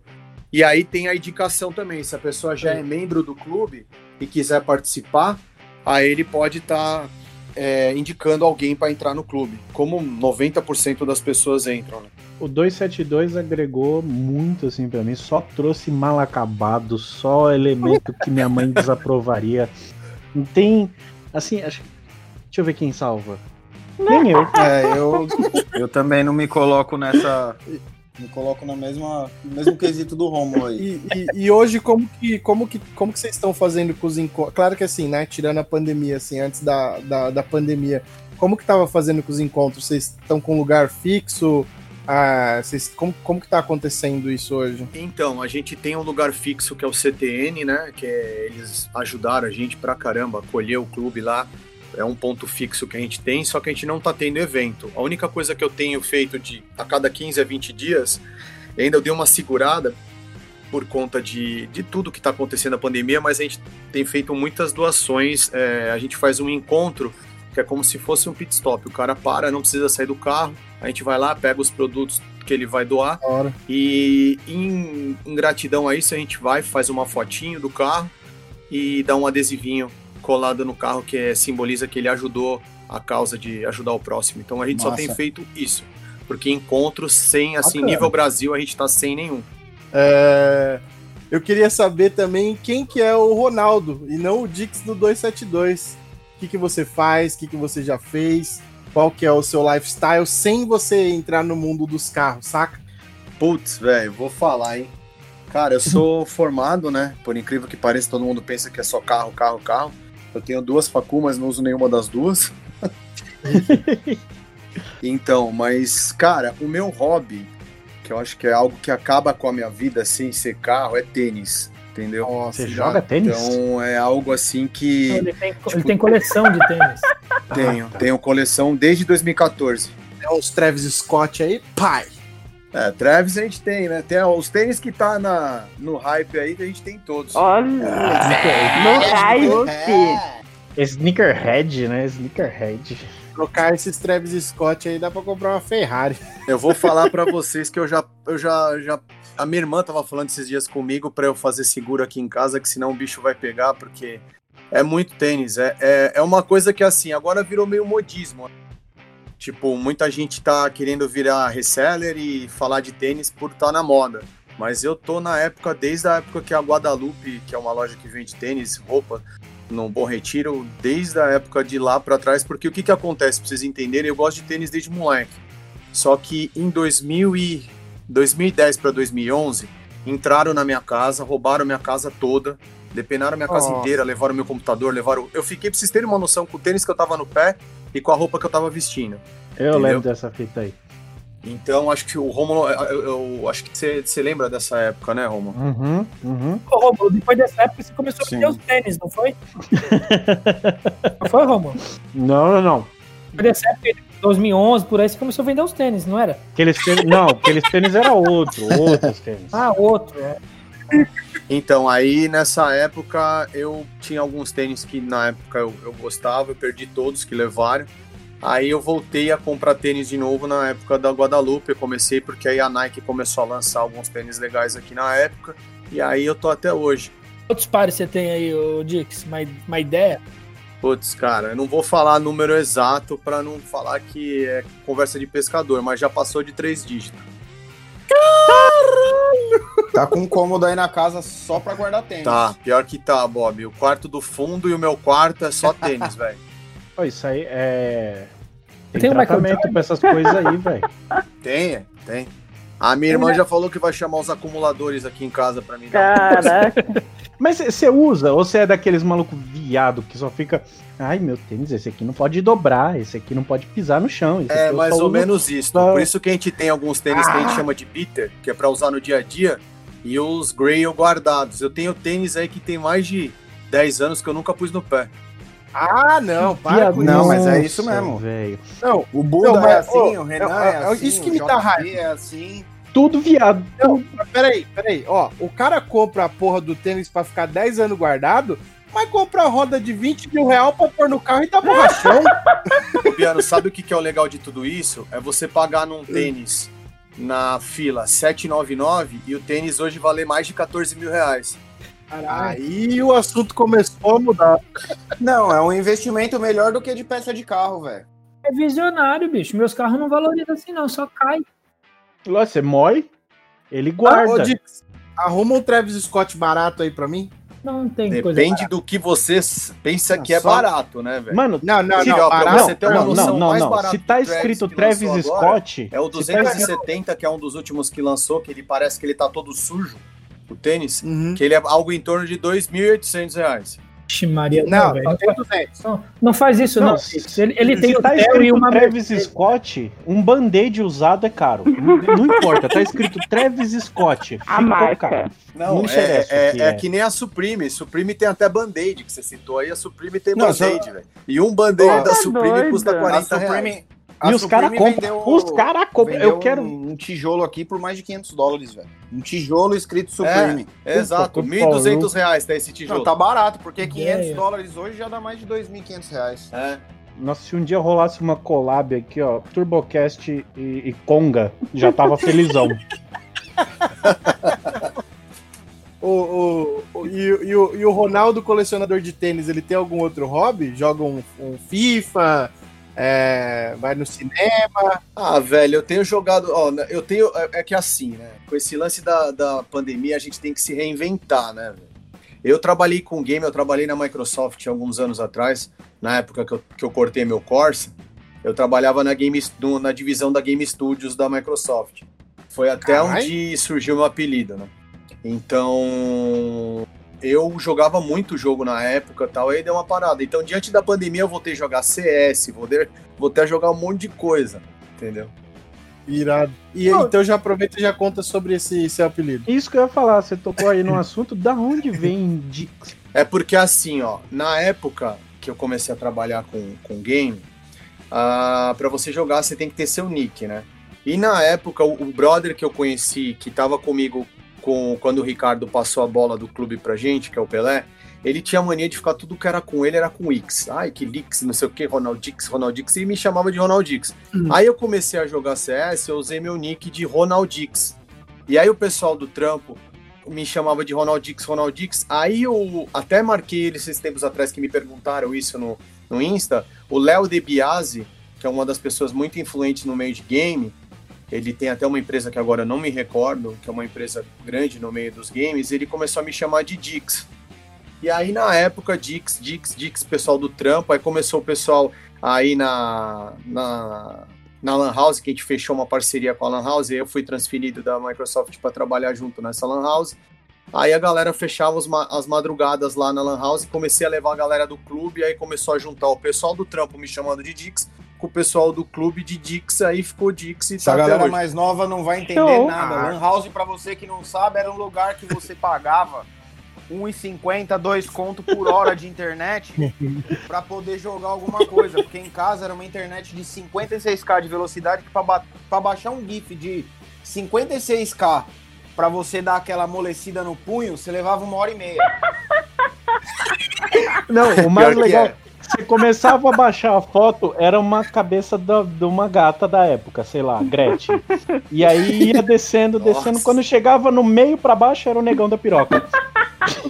E aí tem a indicação também. Se a pessoa já é membro do clube e quiser participar, aí ele pode estar tá, é, indicando alguém para entrar no clube, como 90% das pessoas entram. Né? O 272 agregou muito assim para mim, só trouxe mal acabado, só elemento que minha mãe *laughs* desaprovaria. Não tem, assim, acho que Deixa eu ver quem salva. Nem eu. É, eu, eu também não me coloco nessa. Me coloco na mesma, no mesmo quesito do Romo aí. E, e, e, hoje, como que, como, que, como que vocês estão fazendo com os encontros? Claro que assim, né? Tirando a pandemia, assim, antes da, da, da pandemia, como que tava fazendo com os encontros? Vocês estão com lugar fixo? Ah, vocês, como, como que tá acontecendo isso hoje? Então, a gente tem um lugar fixo que é o CTN, né? Que é, eles ajudaram a gente pra caramba, acolher o clube lá é um ponto fixo que a gente tem, só que a gente não está tendo evento. A única coisa que eu tenho feito de a cada 15 a 20 dias, ainda eu dei uma segurada por conta de, de tudo que está acontecendo na pandemia, mas a gente tem feito muitas doações. É, a gente faz um encontro que é como se fosse um pit stop. O cara para, não precisa sair do carro, a gente vai lá, pega os produtos que ele vai doar e em, em gratidão a isso a gente vai, faz uma fotinho do carro e dá um adesivinho colada no carro que é, simboliza que ele ajudou a causa de ajudar o próximo. Então a gente Nossa. só tem feito isso. Porque encontros sem, assim, Bacana. nível Brasil, a gente tá sem nenhum. É... Eu queria saber também quem que é o Ronaldo e não o Dix do 272. O que, que você faz, o que, que você já fez, qual que é o seu lifestyle sem você entrar no mundo dos carros, saca? Putz, velho, vou falar, hein? Cara, eu sou formado, né? Por incrível que pareça, todo mundo pensa que é só carro, carro, carro. Eu tenho duas facu, mas não uso nenhuma das duas. *laughs* então, mas, cara, o meu hobby, que eu acho que é algo que acaba com a minha vida sem ser carro, é tênis. Entendeu? Nossa, Você joga tênis? Então é algo assim que. Ele tem, tipo, ele tem coleção de tênis. Tenho, tenho coleção desde 2014. É os Travis Scott aí, pai. É, Travis a gente tem, né? Tem os tênis que tá na, no hype aí, que a gente tem todos. Olha! Ah, no hype! É. Sneakerhead, né? Sneakerhead. Trocar esses Travis Scott aí dá pra comprar uma Ferrari. Eu vou falar para vocês que eu já, eu já, já. A minha irmã tava falando esses dias comigo para eu fazer seguro aqui em casa, que senão o bicho vai pegar, porque é muito tênis. É, é, é uma coisa que, assim, agora virou meio modismo. Tipo, muita gente tá querendo virar reseller e falar de tênis por estar tá na moda. Mas eu tô na época, desde a época que a Guadalupe, que é uma loja que vende tênis, roupa, no Bom Retiro, desde a época de lá para trás, porque o que que acontece, pra vocês entenderem, eu gosto de tênis desde moleque. Só que em 2000 e 2010 para 2011, entraram na minha casa, roubaram minha casa toda, depenaram minha casa oh. inteira, levaram meu computador, levaram. Eu fiquei, pra vocês terem uma noção, com o tênis que eu tava no pé, e com a roupa que eu tava vestindo. Eu entendeu? lembro dessa fita aí. Então, acho que o Romulo, eu, eu acho que você lembra dessa época, né, Romulo? Uhum, uhum. Ô, Romulo, depois dessa época você começou Sim. a vender os tênis, não foi? *laughs* não foi, Romulo? Não, não, não. Depois dessa época, 2011, por aí, você começou a vender os tênis, não era? Aqueles tênis, não, aqueles tênis era outro, outros tênis. Ah, outro, é. Então, aí nessa época eu tinha alguns tênis que na época eu, eu gostava, eu perdi todos que levaram. Aí eu voltei a comprar tênis de novo na época da Guadalupe. Eu comecei porque aí a Nike começou a lançar alguns tênis legais aqui na época. E aí eu tô até hoje. Quantos pares você tem aí, ô Dix? Uma, uma ideia? Putz, cara, eu não vou falar número exato para não falar que é conversa de pescador, mas já passou de três dígitos. Tá com um cômodo aí na casa só pra guardar tênis. Tá, pior que tá, Bob. O quarto do fundo e o meu quarto é só tênis, velho. *laughs* Isso aí é. Tem, Tem tratamento pra essas coisas aí, *laughs* velho. Tem, é, tem. A minha irmã já falou que vai chamar os acumuladores aqui em casa pra mim. Caraca. *laughs* Mas você usa ou você é daqueles maluco viado que só fica. Ai, meu tênis, esse aqui não pode dobrar, esse aqui não pode pisar no chão. esse É mais ou uso- menos isso. Por isso que a gente tem alguns tênis que a gente chama de bitter, que é pra usar no dia a dia, e os Grail guardados. Eu tenho tênis aí que tem mais de 10 anos que eu nunca pus no pé. Ah, não, para Viado, com Não, mas é isso mesmo. velho. Não, O Buda Não, é assim, ô, o Renan é- é, é assim, isso que o me dá JP raiva. é assim. Tudo viado. não, mas peraí, peraí. Ó, o cara compra a porra do tênis pra ficar 10 anos guardado, mas compra a roda de 20 mil real pra pôr no carro e dá borrachão. *laughs* Ô, Biano, sabe o que que é o legal de tudo isso? É você pagar num tênis na fila 799 e o tênis hoje valer mais de 14 mil reais. Aí o assunto começou a mudar. Não, é um investimento melhor do que de peça de carro, velho. É visionário, bicho. Meus carros não valorizam assim, não, só cai. Lá, Você mói, ele Ah, ô, guarda. Dix, arruma um Travis Scott barato aí pra mim. Não tem coisa. Depende do que você pensa que é Só- barato, né, velho? Mano, Não, não, não, barato. você ter uma não, noção, não, não, mais não. barato Se tá Travis escrito Travis lançou agora Scott, É o se tá escrito- 270, que é um dos últimos que lançou, que ele parece que ele tá todo sujo, o tênis, Uhum. que ele é algo em torno de 2.800 reais. Maria, Não, não, velho. só tem 200. Não, não faz isso, Não. Ele, ele tem se tá Theo e escrito uma Travis Mercedes. Scott, um band-aid usado é caro. Não, não importa, tá escrito Travis Scott. A marca. caro. Não, Não é, é, que é é. que nem a Supreme. Supreme tem até Band-Aid, que você citou aí. A Supreme tem Band-Aid, velho. E um Band-Aid da Supreme doido. custa A 40 reais. Supreme, E a os caras compram. Os caras compram. Eu quero. Um, um tijolo aqui por mais de 500 dólares, velho. Um tijolo escrito Supreme. Exato, Puta, 1.200 reais tá esse tijolo. Não, tá barato, porque 500 Ideia. dólares hoje já dá mais de 2.500 reais. É. Nossa, se um dia rolasse uma collab aqui, ó, Turbocast e, e Conga, já tava *laughs* felizão. *laughs* O, o, o- e, e o, e o Ronaldo, colecionador de tênis, ele tem algum outro hobby? Joga um, um FIFA? É, vai no cinema? Ah, velho, eu tenho jogado. Ó, né, eu tenho. É, é que assim, né? Com esse lance da, da pandemia, a gente tem que se reinventar, né, velho? Eu trabalhei com game, eu trabalhei na Microsoft alguns anos atrás, na época que eu, que eu cortei meu Corsa. Eu trabalhava na, game, no- na divisão da Game Studios da Microsoft. Foi até Carai. onde surgiu meu apelido, né? Então, eu jogava muito jogo na época e tal, aí deu uma parada. Então, diante da pandemia, eu voltei a jogar CS, voltei, voltei a jogar um monte de coisa, entendeu? Irado. E então já aproveita e já conta sobre esse seu apelido. Isso que eu ia falar, você tocou aí no assunto, da onde vem Dix? É porque assim, ó, na época que eu comecei a trabalhar com, com game, ah, para você jogar você tem que ter seu nick, né? E na época, o, o brother que eu conheci, que tava comigo com, quando o Ricardo passou a bola do clube pra gente, que é o Pelé, ele tinha mania de ficar tudo que era com ele, era com X. Ai, que Lix, não sei o que, Ronaldix, Ronaldix, e me chamava de Ronaldix. Aí eu comecei a jogar CS, eu usei meu nick de Ronaldix. E aí o pessoal do trampo me chamava de Ronaldix, Ronaldix. Aí eu até marquei eles esses tempos atrás que me perguntaram isso no, no Insta. O Léo De Biasi, que é uma das pessoas muito influentes no meio de game, ele tem até uma empresa que agora eu não me recordo, que é uma empresa grande no meio dos games, ele começou a me chamar de Dix. E aí, na época, Dix, Dix, Dix, pessoal do trampo, aí começou o pessoal aí na, na, na Lan House, que a gente fechou uma parceria com a Lan House, e eu fui transferido da Microsoft para trabalhar junto nessa Lan House. Aí a galera fechava as, ma- as madrugadas lá na Lan House, comecei a levar a galera do clube, aí começou a juntar o pessoal do trampo me chamando de Dix, com o pessoal do clube de Dix, aí ficou Dix e Essa tá galera hoje. mais nova não vai entender Show. nada. Ah. Lan House, pra você que não sabe, era um lugar que você pagava 1,50, 2 conto por hora de internet *laughs* pra poder jogar alguma coisa. Porque em casa era uma internet de 56k de velocidade que pra, ba- pra baixar um GIF de 56k pra você dar aquela amolecida no punho, você levava uma hora e meia. Não, o mais Pior legal, é. Você começava a baixar a foto, era uma cabeça da- de uma gata da época, sei lá, Gretchen. E aí ia descendo, descendo. Nossa. Quando chegava no meio pra baixo, era o negão da piroca.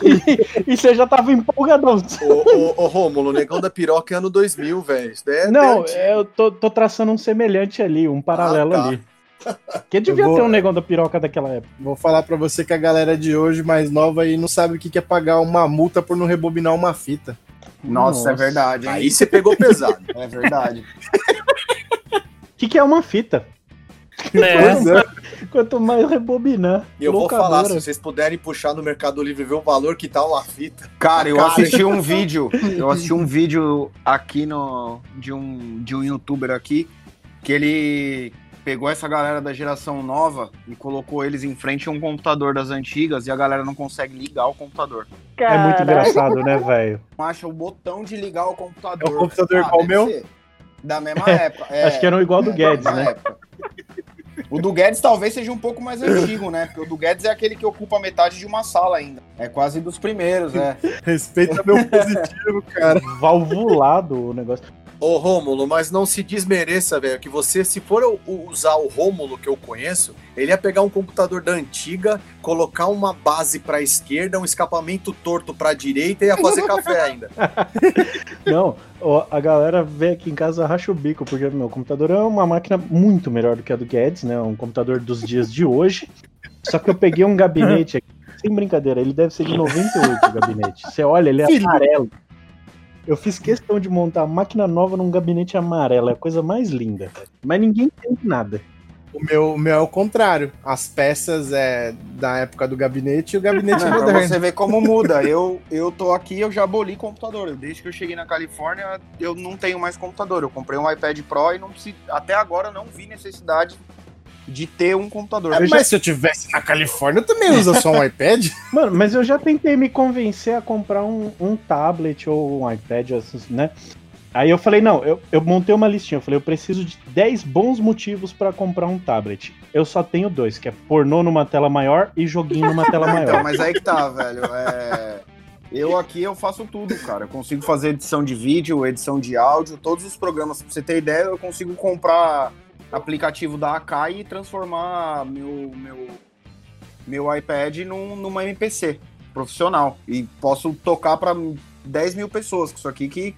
E, e você já tava empolgadão. Ô, ô, ô, Rômulo, o negão da piroca é ano 2000, velho. É Não, antigo. eu tô, tô traçando um semelhante ali, um paralelo Ah, tá. ali. *laughs* Que devia vou- ter um negão da piroca daquela época. Vou falar pra você que a galera de hoje, mais nova aí, não sabe o que que é pagar uma multa por não rebobinar uma fita. Nossa, é verdade. hein? Aí você pegou pesado. *laughs* É verdade. O que, que é uma fita? É. Quanto mais rebobinar. E eu vou locadora. falar, se vocês puderem puxar no Mercado Livre e ver o valor que tá uma fita. Cara, eu Cara. assisti um vídeo, *laughs* eu assisti um vídeo aqui no de um de um youtuber aqui que ele pegou essa galera da geração nova e colocou eles em frente a um computador das antigas e a galera não consegue ligar o computador. É muito engraçado, né, velho? Não acha o botão de ligar o computador. É o computador qual o deve meu? ser Da mesma *laughs* época. é, Acho que era igual do Guedes, né? época. O do Guedes talvez seja um pouco mais *laughs* antigo, né? Porque o do Guedes é aquele que ocupa metade de uma sala ainda. É quase dos primeiros, é. Respeita meu positivo, cara. Valvulado o negócio. Ô, Rômulo, mas não se desmereça, velho, que você, se for usar o Rômulo que eu conheço, ele ia pegar um computador da antiga, colocar uma base pra esquerda, um escapamento torto pra direita e ia fazer café *laughs* ainda. Não, ó, a galera vem aqui em casa racha o bico, porque meu computador é uma máquina muito melhor do que a do Guedes, né? Um computador dos dias de hoje. Só que eu peguei um gabinete aqui, sem brincadeira, ele deve ser de 98 o gabinete. Você olha, ele é amarelo. Eu fiz questão de montar a máquina nova num gabinete amarelo, é a coisa mais linda. Mas ninguém entende nada. O meu, o meu é o contrário. As peças é da época do gabinete e o gabinete é *laughs* Não, pra moderno. você ver como muda. Eu, eu tô aqui, eu já aboli computador. Desde que eu cheguei na Califórnia, eu não tenho mais computador. Eu comprei um iPad Pro e não preciso, até agora eu não vi necessidade de ter um computador. É, mas se eu tivesse na Califórnia, eu também uso só um *laughs* iPad. Mano, mas eu já tentei me convencer a comprar um, um tablet ou um iPad, né? Aí eu falei, não, eu, eu montei uma listinha. Eu falei, eu preciso de 10 bons motivos pra comprar um tablet. Eu só tenho dois, que é pornô numa tela maior e joguinho numa tela então, maior. mas aí que tá, velho. É... Eu aqui eu faço tudo, cara. Eu consigo fazer edição de vídeo, edição de áudio, todos os programas. Pra você ter ideia, eu consigo comprar aplicativo da AK e transformar meu, meu, meu iPad num, numa MPC profissional. E posso tocar pra 10 mil pessoas com isso aqui que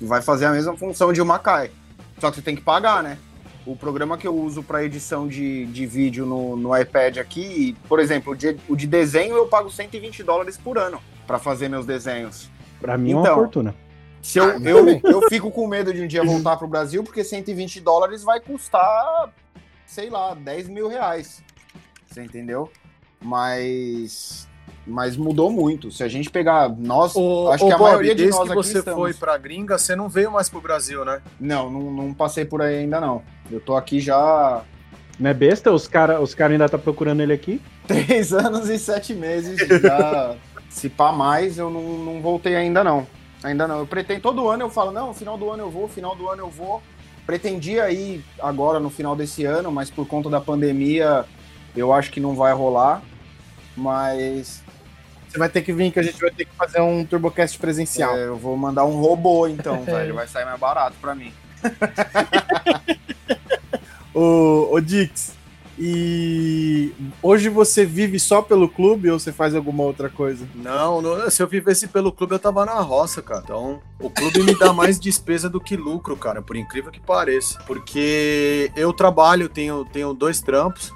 vai fazer a mesma função de uma Kai. Só que você tem que pagar, né? O programa que eu uso para edição de, de vídeo no, no iPad aqui, por exemplo, o de, o de desenho eu pago 120 dólares por ano para fazer meus desenhos. Pra mim é uma Então, fortuna. Se eu, eu, eu fico com medo de um dia voltar pro Brasil, porque 120 dólares vai custar, sei lá, 10 mil reais. Você entendeu? Mas. Mas mudou muito. Se a gente pegar. Nós. Ô, acho ô, que a Bob, maioria de nós que aqui você estamos. foi pra gringa, você não veio mais pro Brasil, né? Não, não, não passei por aí ainda não. Eu tô aqui já Não é besta? Os caras os cara ainda tá procurando ele aqui? *laughs* três anos e sete meses. Já, se pá mais, eu não, não voltei ainda não. Ainda não. Eu pretendo, todo ano eu falo, não, final do ano eu vou, final do ano eu vou. Pretendia ir agora no final desse ano, mas por conta da pandemia eu acho que não vai rolar. Mas Você vai ter que vir, que a gente vai ter que fazer um TurboCast presencial. é, eu vou mandar um robô então, *laughs* velho. Vai sair mais barato pra mim. *laughs* Ô, ô Dix, e hoje você vive só pelo clube ou você faz alguma outra coisa? Não, não, se eu vivesse pelo clube, eu tava na roça, cara. Então, o clube me dá mais despesa do que lucro, cara, por incrível que pareça. Porque eu trabalho, tenho, tenho dois trampos,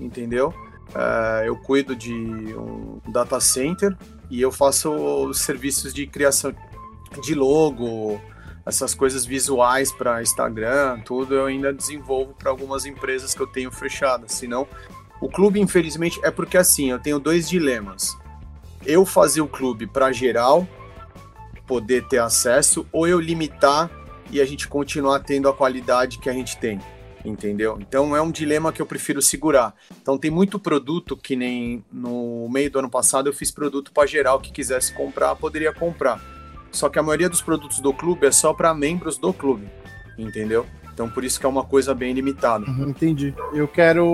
entendeu? É, eu cuido de um data center e eu faço os serviços de criação de logo, essas coisas visuais para Instagram, tudo eu ainda desenvolvo para algumas empresas que eu tenho fechadas. Senão, o clube, infelizmente, é porque assim, eu tenho dois dilemas eu fazer o clube para geral poder ter acesso ou eu limitar e a gente continuar tendo a qualidade que a gente tem, entendeu? Então é um dilema que eu prefiro segurar. Então tem muito produto que nem no meio do ano passado eu fiz produto para geral que quisesse comprar poderia comprar. Só que a maioria dos produtos do clube é só para membros do clube, entendeu? Então por isso que é uma coisa bem limitada. Uhum, entendi. Eu quero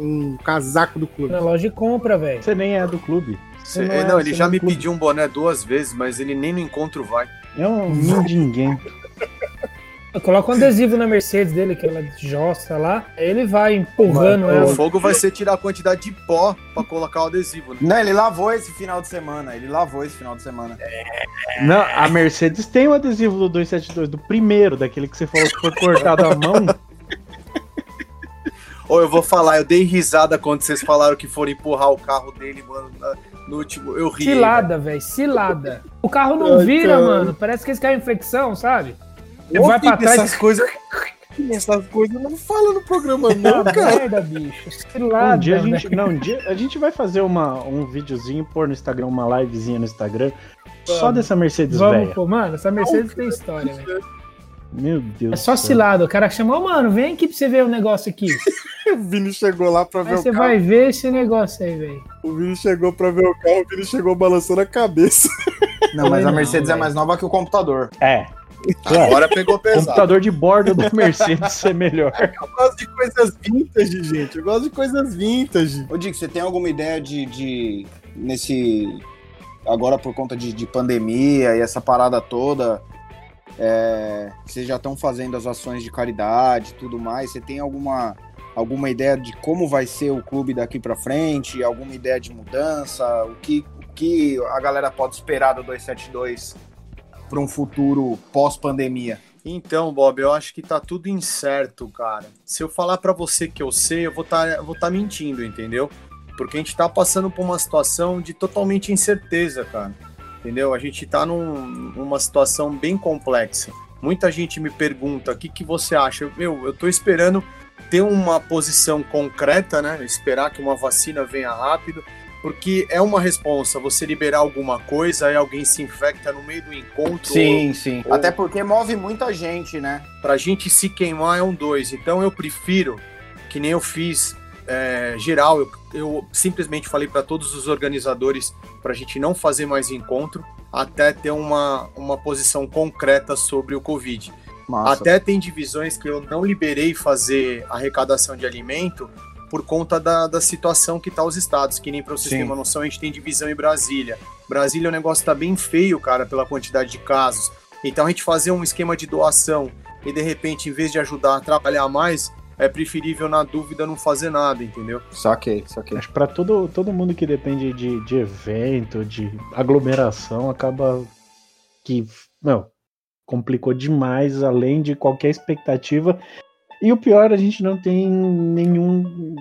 um casaco do clube. Na loja e compra, velho. Você nem é do clube. Cê- é- não, ele já é me clube. pediu um boné duas vezes, mas ele nem no encontro vai. É um ninguém. Coloca um adesivo na Mercedes dele, que ela josta lá. aí Ele vai empurrando O ela. fogo vai ser tirar a quantidade de pó pra colocar o adesivo. Né? Não, ele lavou esse final de semana. Ele lavou esse final de semana. Não, a Mercedes tem o adesivo do 272, do primeiro, daquele que você falou que foi cortado à mão. Ou eu vou falar, eu dei risada quando vocês falaram que foram empurrar o carro dele, mano, no último. Eu ri. velho. Cilada, velho. Cilada. O carro não Ai, vira, cara. mano. Parece que eles caem em flexão, sabe? Vai pra trás Essas coisas. *laughs* Essas coisas não fala no programa, não, cara. merda, bicho. Cilada, Um dia a gente, não, um dia a gente vai fazer uma, um videozinho, pôr no Instagram, uma livezinha no Instagram, só Vamos. dessa Mercedes Vamos, velha. pô, mano, essa Mercedes tem história, velho. Meu Deus. É só do céu. cilada. O cara chama, ô, mano, vem aqui pra você ver o negócio aqui. *laughs* O Vini chegou lá pra ver Aí o você carro. vai ver esse negócio aí, velho. O Vini chegou pra ver o carro, o Vini chegou balançando a cabeça. Não, mas a Não, Mercedes é mais nova que o computador. É, Agora pegou pesado. computador de bordo da Mercedes *laughs* é melhor. Eu gosto de coisas vintage, gente. Eu gosto de coisas vintage. Ô, Dick, você tem alguma ideia de, de nesse agora por conta de, de pandemia e essa parada toda, é, vocês já estão fazendo as ações de caridade e tudo mais. Você tem alguma, alguma ideia de como vai ser o clube daqui para frente? Alguma ideia de mudança? O que, o que a galera pode esperar do 272 para um futuro pós-pandemia? Então, Bob, eu acho que tá tudo incerto, cara. Se eu falar pra você que eu sei, eu vou tá, vou tá mentindo, entendeu? Porque a gente tá passando por uma situação de totalmente incerteza, cara. Entendeu? A gente tá num- numa situação bem complexa. Muita gente me pergunta: o que, que você acha? Meu, eu tô esperando ter uma posição concreta, né? Esperar que uma vacina venha rápido. Porque é uma responsa você liberar alguma coisa e alguém se infecta no meio do encontro. Sim, sim. ou- Até porque move muita gente, né? pra gente se queimar é um dois. Então eu prefiro, que nem eu fiz é, geral, eu, eu simplesmente falei para todos os organizadores para a gente não fazer mais encontro até ter uma, uma posição concreta sobre o Covid. Massa. Até tem divisões que eu não liberei fazer arrecadação de alimento por conta da, da situação que tá os estados, que nem para vocês terem uma noção, a gente tem divisão em Brasília. Brasília o negócio tá bem feio, cara, pela quantidade de casos. Então a gente fazer um esquema de doação e de repente, em vez de ajudar a atrapalhar mais, é preferível, na dúvida, não fazer nada, entendeu? Saquei, saquei. Acho que pra todo, todo mundo que depende de, de evento, de aglomeração, acaba que, não, complicou demais, além de qualquer expectativa. E o pior, a gente não tem nenhum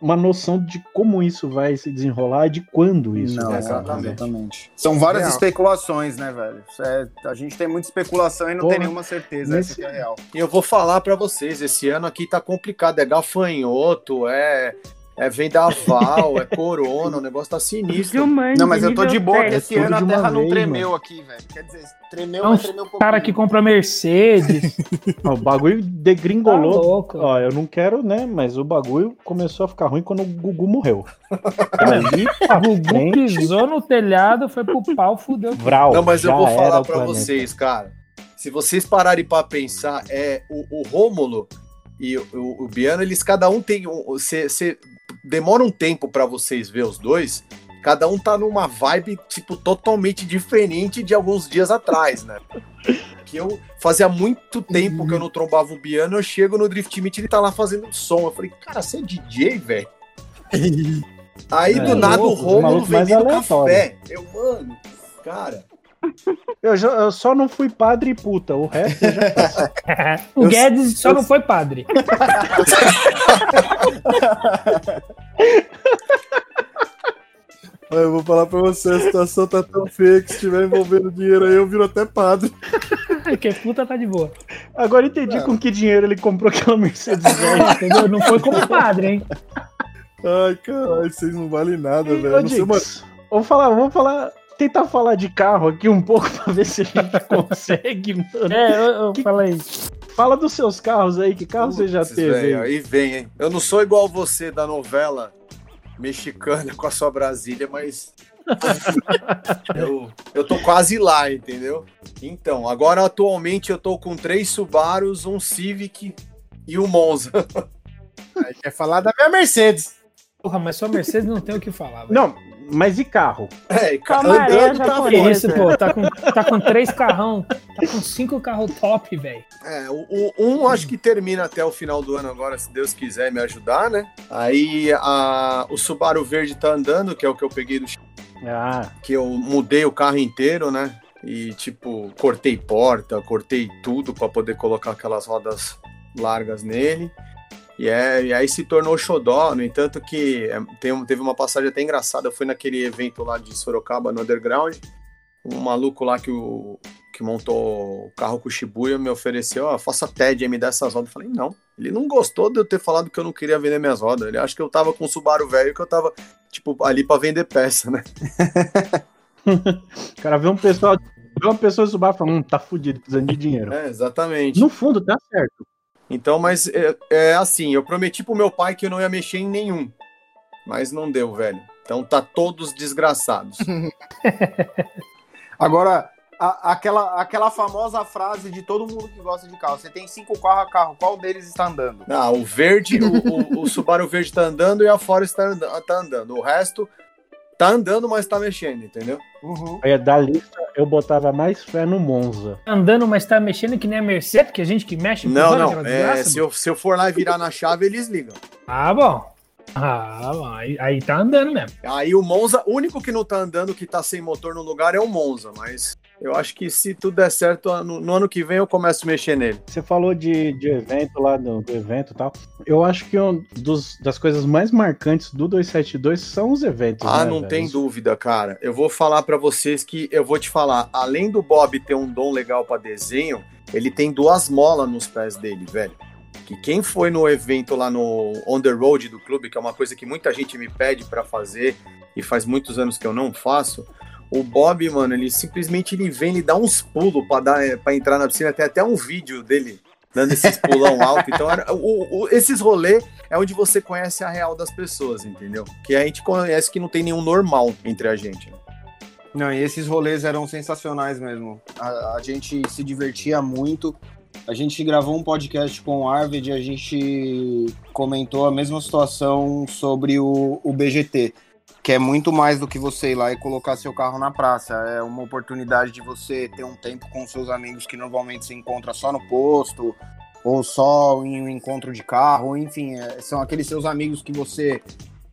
uma noção de como isso vai se desenrolar e de quando isso Não, vai exatamente. acontecer. exatamente. São várias Real. especulações, né, velho? É- a gente tem muita especulação e não Porra, tem nenhuma certeza. nesse- Essa é real. E eu vou falar para vocês, esse ano aqui tá complicado, é gafanhoto, é, é vendaval, é corona, o negócio tá sinistro. Jumanji, Não, mas eu tô de boa, que esse ano a terra não vez, tremeu aqui, velho. Quer dizer, tremeu, É mas tremeu um pouquinho. cara que compra Mercedes. *laughs* Ó, O bagulho tá degringolou. louco. Ó, eu não quero, né? Mas o bagulho começou a ficar ruim quando o Gugu morreu. *laughs* Aí, pra Gugu pisou no telhado, foi pro pau, fudeu. Vral, Não, mas eu vou falar o pra planeta. vocês, cara. Se vocês pararem pra pensar, é o, o Rômulo e o, o, o Biano, eles cada um tem um. Você demora um tempo pra vocês ver os dois. Cada um tá numa vibe, tipo, totalmente diferente de alguns dias atrás, né? Que eu fazia muito tempo que eu não trombava o Biano, eu chego no Drift Meet ele tá lá fazendo som. Eu falei, cara, você é DJ, velho? Aí É, do nada o louco, malucos mais vendendo café. Eu, mano, cara. Eu, já- eu só não fui padre e puta, o resto eu já *laughs* o Eu- Guedes só eu- não foi padre. Olha, eu vou falar pra você, a situação tá tão feia que se estiver envolvendo dinheiro aí, eu viro até padre. que puta tá de boa. Agora entendi com que dinheiro ele comprou aquela Mercedes *laughs* velha. Entendeu? Não foi como padre, hein? Ai, caralho, vocês não valem nada, velho. Vamos falar, vamos falar, tentar falar de carro aqui um pouco *laughs* pra ver se a gente *laughs* consegue, mano. É, eu, eu Que- falei. Fala dos seus carros aí, que carro você já Putz, teve? velho, aí? aí vem, hein? Eu não sou igual você da novela mexicana com a sua Brasília, mas *laughs* eu, eu tô quase lá, entendeu? Então, agora atualmente eu tô com três Subarus, um Civic e um Monza. Aí quer falar da minha Mercedes. Porra, mas só Mercedes não tem o que falar. velho. Não, mas e carro? É, e ca- Camaré andando tá Que isso, pô? Tá com, tá com três carrão. Tá com cinco carros top, velho. É, o, o- um acho que termina até o final do ano agora, se Deus quiser me ajudar, né? Aí a, o Subaru Verde tá andando, que é o que eu peguei do Ah, que eu mudei o carro inteiro, né? E tipo, cortei porta, cortei tudo para poder colocar aquelas rodas largas nele. E, é, e aí se tornou xodó, no entanto que é, tem, teve uma passagem até engraçada, eu fui naquele evento lá de Sorocaba, no Underground, um maluco lá que, o, que montou o carro com o Shibuya me ofereceu, ó, faça TED, me dá essas rodas. Eu falei, não, ele não gostou de eu ter falado que eu não queria vender minhas rodas, ele acha que eu tava com um Subaru velho, que eu tava, tipo, ali para vender peça, né? o *laughs* cara vê um pessoal, vê uma pessoa subar e fala, hum, tá fudido, precisando de dinheiro. É, exatamente. No fundo, tá certo. Então, mas é, é assim, eu prometi pro meu pai que eu não ia mexer em nenhum. Mas não deu, velho. Então tá todos desgraçados. *laughs* Agora, a- aquela, aquela famosa frase de todo mundo que gosta de carro: você tem cinco carros a carro, qual deles está andando? Ah, o verde, o, o- o Subaru verde tá andando e a Forest tá, anda- tá andando. O resto tá andando, mas tá mexendo, entendeu? Uhum. Aí, da lista, eu botava mais fé no Monza. Andando, mas tá mexendo que nem a Mercedes, porque a gente que mexe. Não, não. É, desgraça, se, eu, se eu for lá e virar na chave, eles ligam. Ah, bom. Ah, bom. Aí, aí tá andando mesmo. Aí o Monza, o único que não tá andando, que tá sem motor no lugar, é o Monza. Mas eu acho que se tudo der certo, no, no ano que vem eu começo a mexer nele. Você falou de, de evento lá, do, do evento e tal. Eu acho que um dos, das coisas mais marcantes do 272 são os eventos. Ah, né, não velho? tem dúvida, cara. Eu vou falar pra vocês que eu vou te falar, além do Bob ter um dom legal pra desenho, ele tem duas molas nos pés dele, velho. Que quem foi no evento lá no On the Road do clube, que é uma coisa que muita gente me pede pra fazer e faz muitos anos que eu não faço, o Bob, mano, ele simplesmente ele vem, ele dá uns pulos pra dar para entrar na piscina, tem até um vídeo dele dando esses pulão alto. Então, era- o- o- esses rolês é onde você conhece a real das pessoas, entendeu? Que a gente conhece que não tem nenhum normal entre a gente. né? Não, e esses rolês eram sensacionais mesmo. A, a gente se divertia muito. A gente gravou um podcast com o Arvid e a gente comentou a mesma situação sobre o, o BGT, que é muito mais do que você ir lá e colocar seu carro na praça. É uma oportunidade de você ter um tempo com seus amigos que normalmente se encontra só no posto, ou só em um encontro de carro, enfim, é- são aqueles seus amigos que você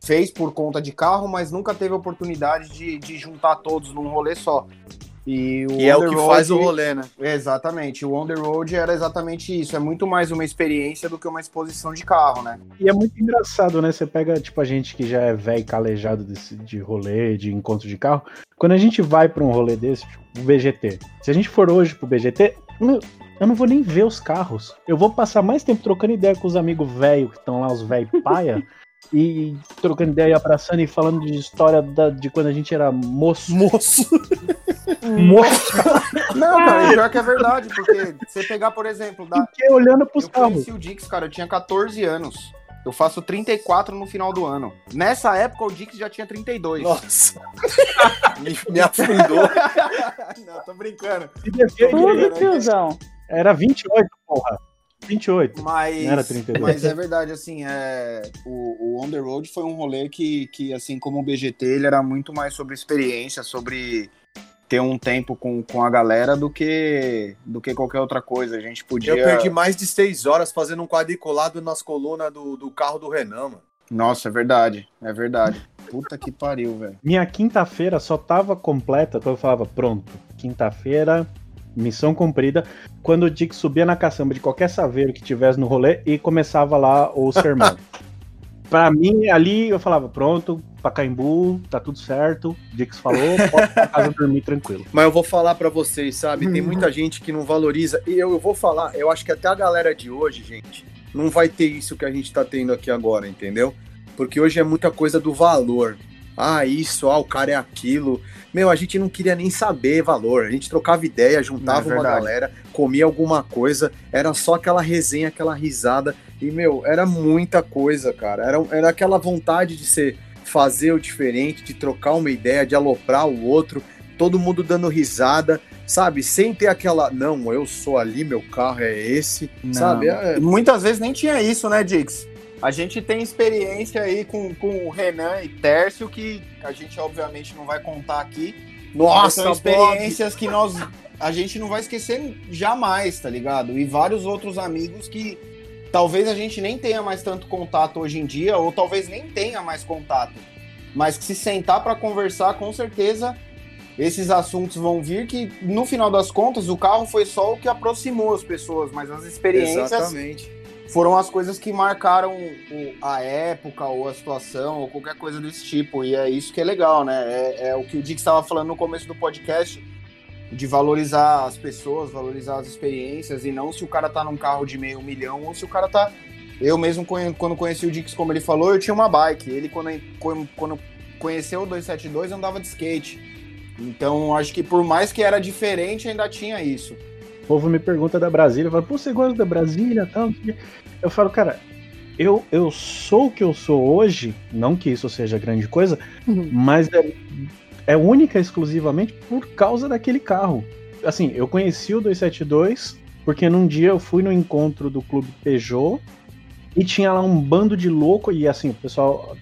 fez por conta de carro, mas nunca teve oportunidade de, de juntar todos num rolê só. E, o E é On o The que faz o Road- rolê, né? Exatamente, o On The Road era exatamente isso, é muito mais uma experiência do que uma exposição de carro, né? E é muito engraçado, né? Você pega, tipo, a gente que já é velho e calejado desse, de rolê, de encontro de carro. Quando a gente vai pra um rolê desse, tipo, o BGT. Se a gente for hoje pro BGT, meu, eu não vou nem ver os carros. Eu vou passar mais tempo trocando ideia com os amigos velhos que estão lá, os velhos paia. *laughs* E trocando ideia, abraçando e falando de história da- de quando a gente era moço. Moço. Moço. *laughs* Não, cara, pior que é verdade, porque você pegar, por exemplo, da... Fiquei olhando pros eu carros. conheci o Dix, cara, eu tinha 14 anos. Eu faço 34 no final do ano. Nessa época, o Dix já tinha 32. Nossa. me, *laughs* *laughs* me afundou. Não, tô brincando. Tudo tiozão. Era 28, porra. 28. Mas, Não era 32. mas é verdade, assim, é, o, o On The Road foi um rolê que, que, assim como o BGT, ele era muito mais sobre experiência, sobre ter um tempo com, com a galera do que, do que qualquer outra coisa. A gente podia... Eu perdi mais de seis horas fazendo um quadriculado nas colunas do, do carro do Renan, mano. Nossa, é verdade, é verdade. Puta que pariu, velho. Minha quinta-feira só tava completa quando eu falava, pronto, quinta-feira, missão cumprida, quando o Dick subia na caçamba de qualquer saveiro que tivesse no rolê e começava lá o *laughs* sermão. pra mim, ali eu falava, pronto, Pacaembu, tá tudo certo, Dix falou, pode pra casa *laughs* dormir tranquilo. Mas eu vou falar pra vocês, sabe? Tem muita gente que não valoriza. E eu, eu vou falar, eu acho que até a galera de hoje, gente, não vai ter isso que a gente tá tendo aqui agora, entendeu? Porque hoje é muita coisa do valor. Ah, isso, ah, o cara é aquilo. Meu, a gente não queria nem saber valor. A gente trocava ideia, juntava É uma galera, comia alguma coisa, era só aquela resenha, aquela risada. E, meu, era muita coisa, cara. Era, era aquela vontade de ser fazer o diferente, de trocar uma ideia, de aloprar o outro, todo mundo dando risada, sabe? Sem ter aquela, não, eu sou ali, meu carro é esse, Não. sabe? É- Muitas vezes nem tinha isso, né, Dix? A gente tem experiência aí com, com o Renan e Tércio, que a gente obviamente não vai contar aqui. Nossa, são Bob! experiências que nós a gente não vai esquecer jamais, tá ligado? E vários outros amigos que talvez a gente nem tenha mais tanto contato hoje em dia, ou talvez nem tenha mais contato. Mas que se sentar para conversar, com certeza esses assuntos vão vir que no final das contas o carro foi só o que aproximou as pessoas, mas as experiências Exatamente. Foram as coisas que marcaram o- a época ou a situação ou qualquer coisa desse tipo. E é isso que é legal, né? É, é o que o Dick estava falando no começo do podcast, de valorizar as pessoas, valorizar as experiências e não se o cara tá num carro de meio milhão ou se o cara tá. Eu mesmo, quando conheci o Dix, como ele falou, eu tinha uma bike. Ele, quando- quando conheceu o 272, andava de skate. Então, acho que por mais que era diferente, ainda tinha isso. O povo me pergunta da Brasília, fala, pô, você gosta da Brasília tal? não sei o quê." Eu falo, cara, eu, eu sou o que eu sou hoje, não que isso seja grande coisa, mas é, é única e exclusivamente por causa daquele carro. Assim, eu conheci o 272 porque num dia eu fui no encontro do Clube Peugeot e tinha lá um bando de louco, e assim, o pessoal.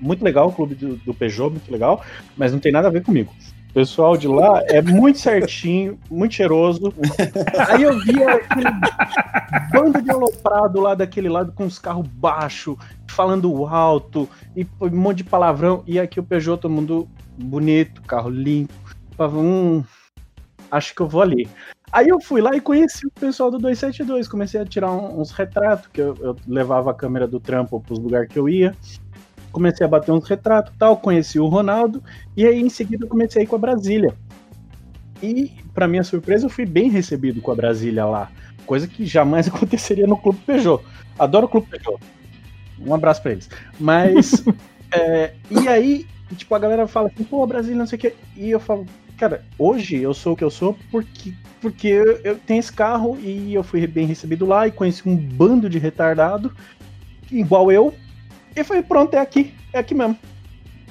Muito legal o clube do, do Peugeot, muito legal, mas não tem nada a ver comigo. Pessoal de lá é muito certinho, muito cheiroso. Aí eu via aquele bando de aloprado lá daquele lado com os carros baixos, falando alto, e um monte de palavrão. E aqui o Peugeot, todo mundo bonito, carro limpo. Hum, acho que eu vou ali. Aí eu fui lá e conheci o pessoal do 272, comecei a tirar uns retratos, que eu, eu levava a câmera do trampo pros lugares que eu ia. Comecei a bater uns retratos e tal, conheci o Ronaldo, e aí em seguida eu comecei a ir com a Brasília. E, pra minha surpresa, eu fui bem recebido com a Brasília lá. Coisa que jamais *laughs* aconteceria no Clube Peugeot. Adoro o Clube Peugeot. Um abraço pra eles. Mas. *laughs* é, e aí, tipo, a galera fala assim, pô, Brasília, não sei o quê. E eu falo, cara, hoje eu sou o que eu sou porque, porque eu, eu tenho esse carro e eu fui bem recebido lá e conheci um bando de retardado, igual eu. E falei, pronto, é aqui, é aqui mesmo.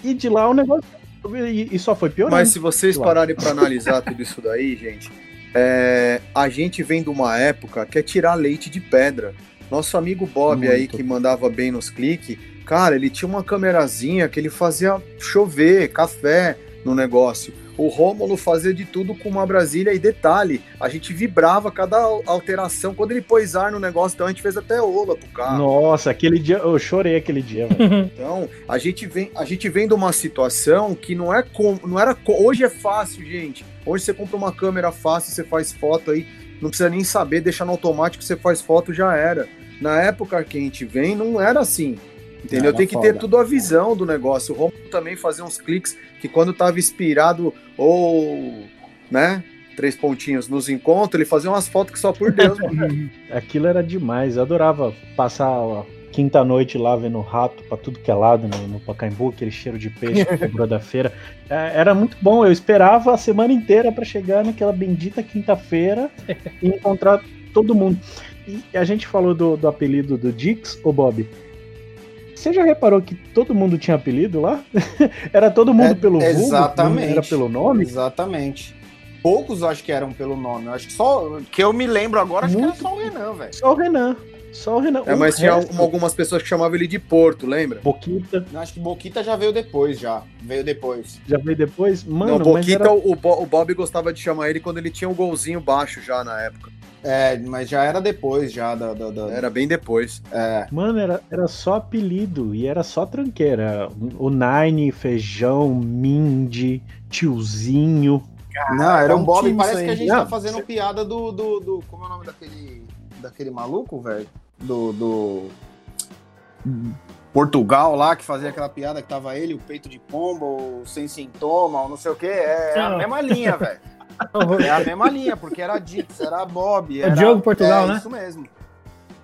E de lá o negócio. E, e só foi piorando. Mas se vocês pararem para analisar tudo isso daí, *laughs* gente, é, a gente vem de uma época que é tirar leite de pedra. Nosso amigo Bob aí, Muito. que mandava bem nos cliques, cara, ele tinha uma câmerazinha que ele fazia chover, café no negócio. O Rômulo fazia de tudo com uma Brasília e detalhe, a gente vibrava cada al- alteração. Quando ele pôs ar no negócio, então a gente fez até ola pro carro. Nossa, aquele dia, eu chorei aquele dia. *laughs* Então, a gente vem, a gente vem de uma situação que não é como, não era, co- hoje é fácil, gente. Hoje você compra uma câmera fácil, você faz foto aí, não precisa nem saber, deixa no automático, você faz foto já era. Na época que a gente vem, não era assim. Entendeu? Era Tem que foda. ter tudo a visão do negócio. O Romulo também fazia uns cliques que quando tava inspirado ou, né, três pontinhos nos encontros, ele fazia umas fotos que só por Deus, mano. *laughs* Aquilo era demais. Eu adorava passar a quinta-noite lá vendo rato pra tudo que é lado no, no Pacaembu, aquele cheiro de peixe que sobrou da feira. *laughs* É, Era muito bom. Eu esperava a semana inteira pra chegar naquela bendita quinta-feira e encontrar todo mundo. E a gente falou do, do apelido do Dix, ô Bob. Você já reparou que todo mundo tinha apelido lá? *laughs* era todo mundo É, pelo vulgo, exatamente. não era pelo nome? Exatamente. Poucos acho que eram pelo nome. Eu acho que só. Que eu me lembro agora, acho que Muito. era só o Renan, velho. Só o Renan. Só o Renan. É, O mas tinha resto, algum- algumas pessoas que chamavam ele de Porto, lembra? Boquita, Acho que Boquita já veio depois, já. Veio depois. já veio depois. Mano, não, mas Boquita, era- o, Bo- o Bob gostava de chamar ele quando ele tinha um golzinho baixo já na época. É, mas já era depois, já. Da, da, da- Era bem depois. É. Mano, era, era só apelido e era só tranqueira. O Nine, Feijão, Mindy, Tiozinho. Não, era um Bob. Parece que a gente Não, tá fazendo piada do, do, do- Como é o nome daquele. Daquele maluco, velho? Do. do... Portugal lá, que fazia aquela piada que tava ele, o peito de pombo, sem sintoma, ou não sei o quê. É, é a Não. mesma linha, *laughs* velho. É a *laughs* mesma linha, porque era Dix, era Bob. É Era, Diogo Portugal, é, né? Isso mesmo.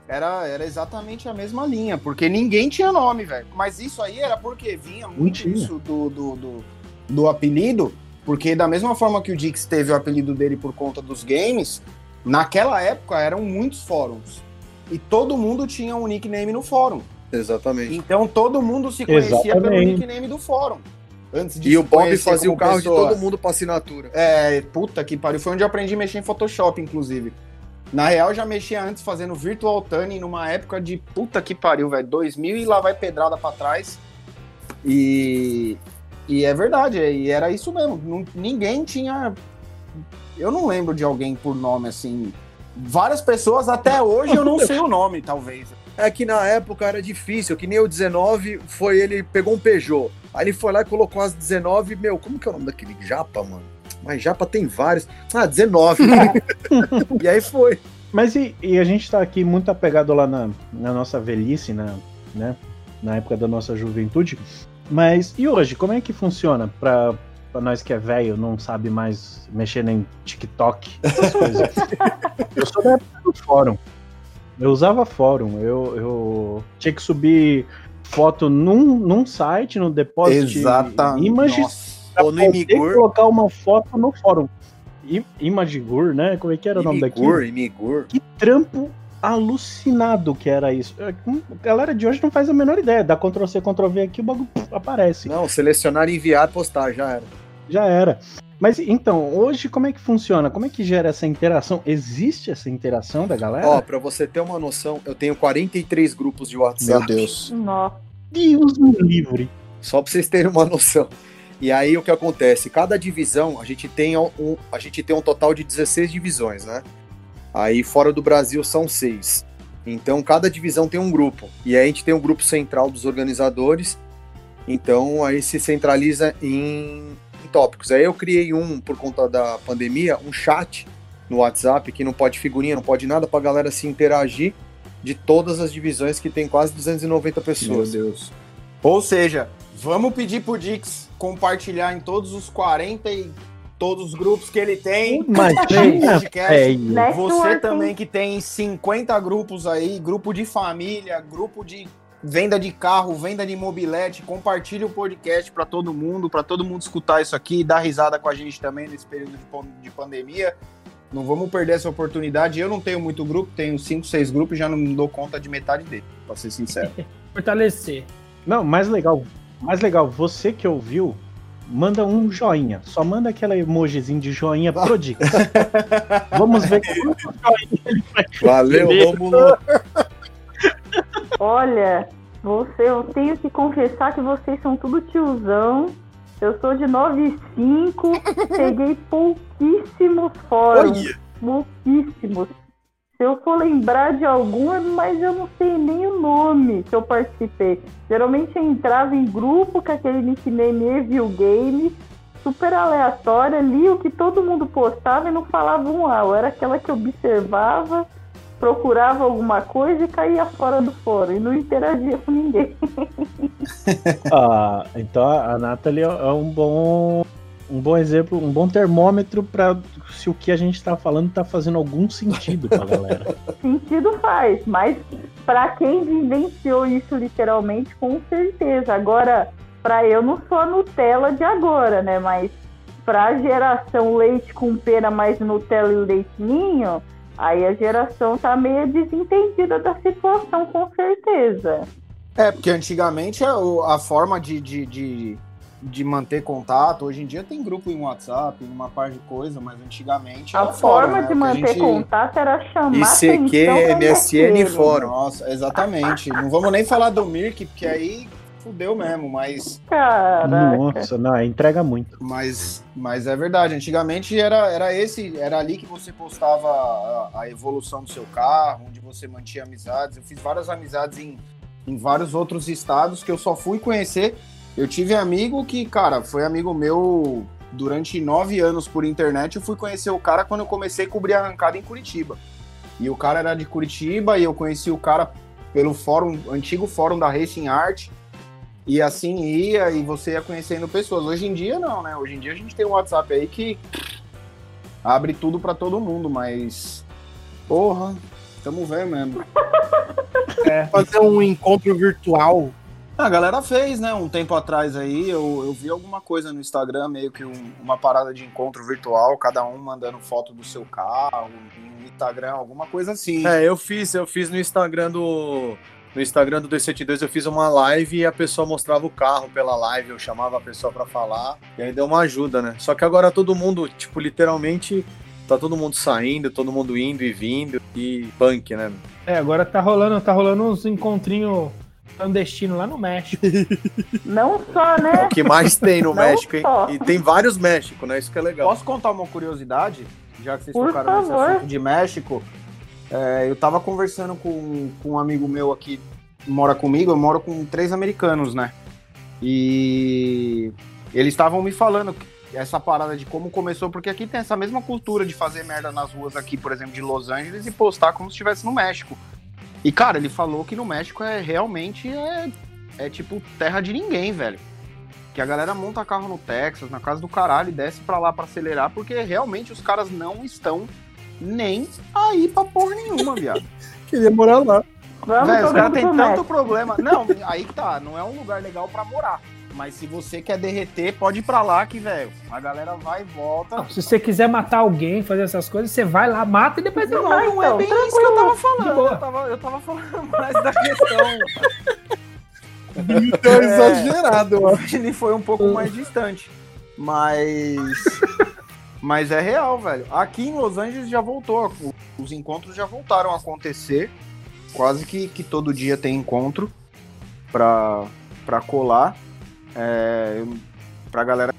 Era, era exatamente a mesma linha, porque ninguém tinha nome, velho. Mas isso aí era porque vinha muito isso do, do, do, do apelido, porque da mesma forma que o Dix teve o apelido dele por conta dos games, naquela época eram muitos fóruns. E todo mundo tinha um nickname no fórum. Exatamente. Então todo mundo se conhecia pelo Exatamente. nickname do fórum. Antes de E o Bob fazia o carro pessoa. de todo mundo pra assinatura. É, puta que pariu. Foi onde eu aprendi a mexer em Photoshop, inclusive. Na real, já mexia antes fazendo Virtual Tuning numa época de puta que pariu, velho. 2000 e lá vai pedrada pra trás. E, e é verdade, e era isso mesmo. Não- ninguém tinha. Eu não lembro de alguém por nome assim. Várias pessoas até hoje eu não sei o nome, talvez. É que na época era difícil, que nem o 19 foi ele pegou um Peugeot. Aí ele foi lá e colocou as 19, meu, como que é o nome daquele Japa, mano? Mas Japa tem vários. Ah, 19. *laughs* e aí foi. Mas e, e a gente tá aqui muito apegado lá na, na nossa velhice, na, né? Na época da nossa juventude. Mas e hoje, como é que funciona pra, pra nós que é velho, não sabe mais mexer nem TikTok, essas coisas? *laughs* eu sou da época do fórum. Eu usava fórum. Eu, eu tinha que subir foto num, num site, no Deposit Images, Nossa. pra Ou no Imigur. colocar uma foto no fórum. I- Imagigur, né? Como é que era o nome daquilo? Imigur, Imigur. Que trampo alucinado que era isso. É, A galera de hoje não faz a menor ideia. Dá Ctrl C, Ctrl V aqui, o bagulho puf, aparece. Não, selecionar, enviar, postar, já era. Já era. Mas então, hoje como é que funciona? Como é que gera essa interação? Existe essa interação da galera? Ó, pra você ter uma noção, eu tenho 43 grupos de WhatsApp. Deus. Nossa. Deus me livre. Só pra vocês terem uma *laughs* noção. E aí o que acontece? Cada divisão, a gente tem um, a gente tem um total de 16 divisões, né? Aí fora do Brasil são seis. Então cada divisão tem um grupo. E aí a gente tem um grupo central dos organizadores. Então aí se centraliza em tópicos. Aí eu criei um por conta da pandemia, um chat no WhatsApp que não pode figurinha, não pode nada pra galera se interagir de todas as divisões que tem quase 290 Meu pessoas. Deus. Ou seja, vamos pedir pro Dix compartilhar em todos os 40 e todos os grupos que ele tem. Imagina, podcast. Você também que tem 50 grupos aí, grupo de família, grupo de venda de carro, venda de mobilete, compartilha o podcast para todo mundo, para todo mundo escutar isso aqui, dar risada com a gente também nesse período de, de pandemia. Não vamos perder essa oportunidade. Eu não tenho muito grupo, tenho 5, 6 grupos e já não dou conta de metade dele, pra ser sincero. *laughs* Fortalecer. Não, mais legal. Mais legal, você que ouviu, manda um joinha. Só manda aquela emojizinho de joinha pro Dix. *laughs* Vamos ver quanto joinha ele vai Valeu. Romulo. Olha, você, eu tenho que confessar que vocês são tudo tiozão. Eu sou de 95, peguei pouquíssimos fóruns. Olha, Pouquíssimos. Se eu for lembrar de algum, mas eu não sei nem o nome que eu participei. Geralmente eu entrava em grupo com aquele nickname Evil Game, super aleatória, li o que todo mundo postava e não falava um A. Eu era aquela que observava, procurava alguma coisa e caía fora do fórum e não interagia com ninguém. *laughs* Ah, então a a Nathalie é um bom, um bom exemplo, um bom termômetro para se o que a gente tá falando tá fazendo algum sentido pra galera. *laughs* Sentido faz, mas para quem vivenciou isso literalmente, com certeza. Agora, para eu não sou a Nutella de agora, né? Mas pra geração leite com pera mais Nutella e leitinho, aí a geração tá meio desentendida da situação, com certeza. É, porque antigamente a, o- a forma de, de, de, de manter contato, hoje em dia tem grupo em WhatsApp, uma par de coisa, mas antigamente A forma fórum, né? de a manter gente- contato era chamar ICQ, MSN, daquele. fórum. Nossa, exatamente. Não vamos nem falar do Mirk, porque aí fudeu mesmo, mas, Caraca. Nossa, não, entrega muito. mas, mas é verdade. Antigamente era, era esse, era ali que você postava a, a evolução do seu carro, onde você mantinha amizades. Eu fiz várias amizades em, em vários outros estados que eu só fui conhecer. Eu tive amigo que, cara, foi amigo meu durante nove anos por internet. Eu fui conhecer o cara quando eu comecei a cobrir arrancada em Curitiba. E o cara era de Curitiba e eu conheci o cara pelo fórum, antigo fórum da Racing Art. E assim ia, e você ia conhecendo pessoas. Hoje em dia, não, né? Hoje em dia a gente tem um WhatsApp aí que abre tudo pra todo mundo, mas. Porra, tamo vendo mesmo. *laughs* Fazer um encontro virtual. A galera fez, né? Um tempo atrás aí, eu, eu vi alguma coisa no Instagram, meio que um- uma parada de encontro virtual, cada um mandando foto do seu carro, no Instagram, alguma coisa assim. É, eu fiz, eu fiz no Instagram do, no Instagram do 272 eu fiz uma live e a pessoa mostrava o carro pela live, eu chamava a pessoa para falar, e aí deu uma ajuda, né? Só que agora todo mundo, tipo, literalmente tá todo mundo saindo, todo mundo indo e vindo e punk, né? É, agora tá rolando, tá rolando uns encontrinhos clandestinos lá no México. *laughs* Não só, É né? o que mais tem no Não México, hein? só. E tem vários México, né? Isso que é legal. Posso contar uma curiosidade? Já que vocês Por tocaram nesse favor. assunto de México. É, eu tava conversando com, com um amigo meu aqui, mora comigo, eu moro com três americanos, né? E eles estavam me falando essa parada de como começou, porque aqui tem essa mesma cultura de fazer merda nas ruas aqui, por exemplo, de Los Angeles e postar como se estivesse no México. E, cara, ele falou que no México é realmente é, é tipo terra de ninguém, velho. Que a galera monta carro no Texas, na casa do caralho, e desce pra lá pra acelerar, porque realmente os caras não estão nem aí pra porra nenhuma, viado. *laughs* Queria morar lá. Vamos Velho, os caras têm tanto México. problema. Não, aí que tá, não é um lugar legal pra morar. Mas se você quer derreter, pode ir pra lá que, velho, a galera vai e volta. Não, se você quiser matar alguém, fazer essas coisas, você vai lá, mata e depois Não, volta. não é então, bem isso que eu tava falando. Eu tava, eu tava falando *laughs* mais da questão. Então, É. exagerado, ó. Ele foi um pouco mais distante. Mas. *laughs* Mas é real, velho. Aqui em Los Angeles já voltou. Os encontros já voltaram a acontecer. Quase que, que todo dia tem encontro pra, pra colar. É, eu- pra galera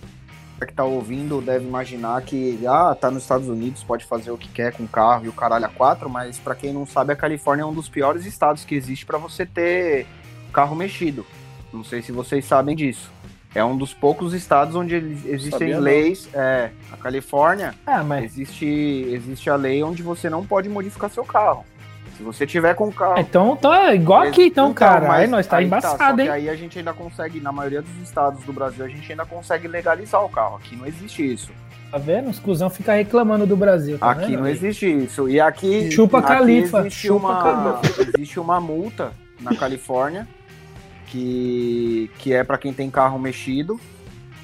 que tá ouvindo, deve imaginar que ah, tá nos Estados Unidos, pode fazer o que quer com carro e o caralho a quatro, mas pra quem não sabe, a Califórnia é um dos piores estados que existe pra você ter carro mexido. Não sei se vocês sabem disso. É um dos poucos estados onde existem Sabia não. leis. É, a Califórnia Ah, mas. existe, existe a lei onde você não pode modificar seu carro. Se você tiver com o carro. Então tá igual aqui, então, cara. mas aí nós tá aí embaçado, só que hein? aí a gente ainda consegue, na maioria dos estados do Brasil, a gente ainda consegue legalizar o carro. Aqui não existe isso. Tá vendo? Os cuzão ficam reclamando do Brasil. Tá aqui vendo? não existe isso. E aqui. Chupa aqui Califa, Existe, chupa uma, existe uma multa na Califórnia que, que é para quem tem carro mexido.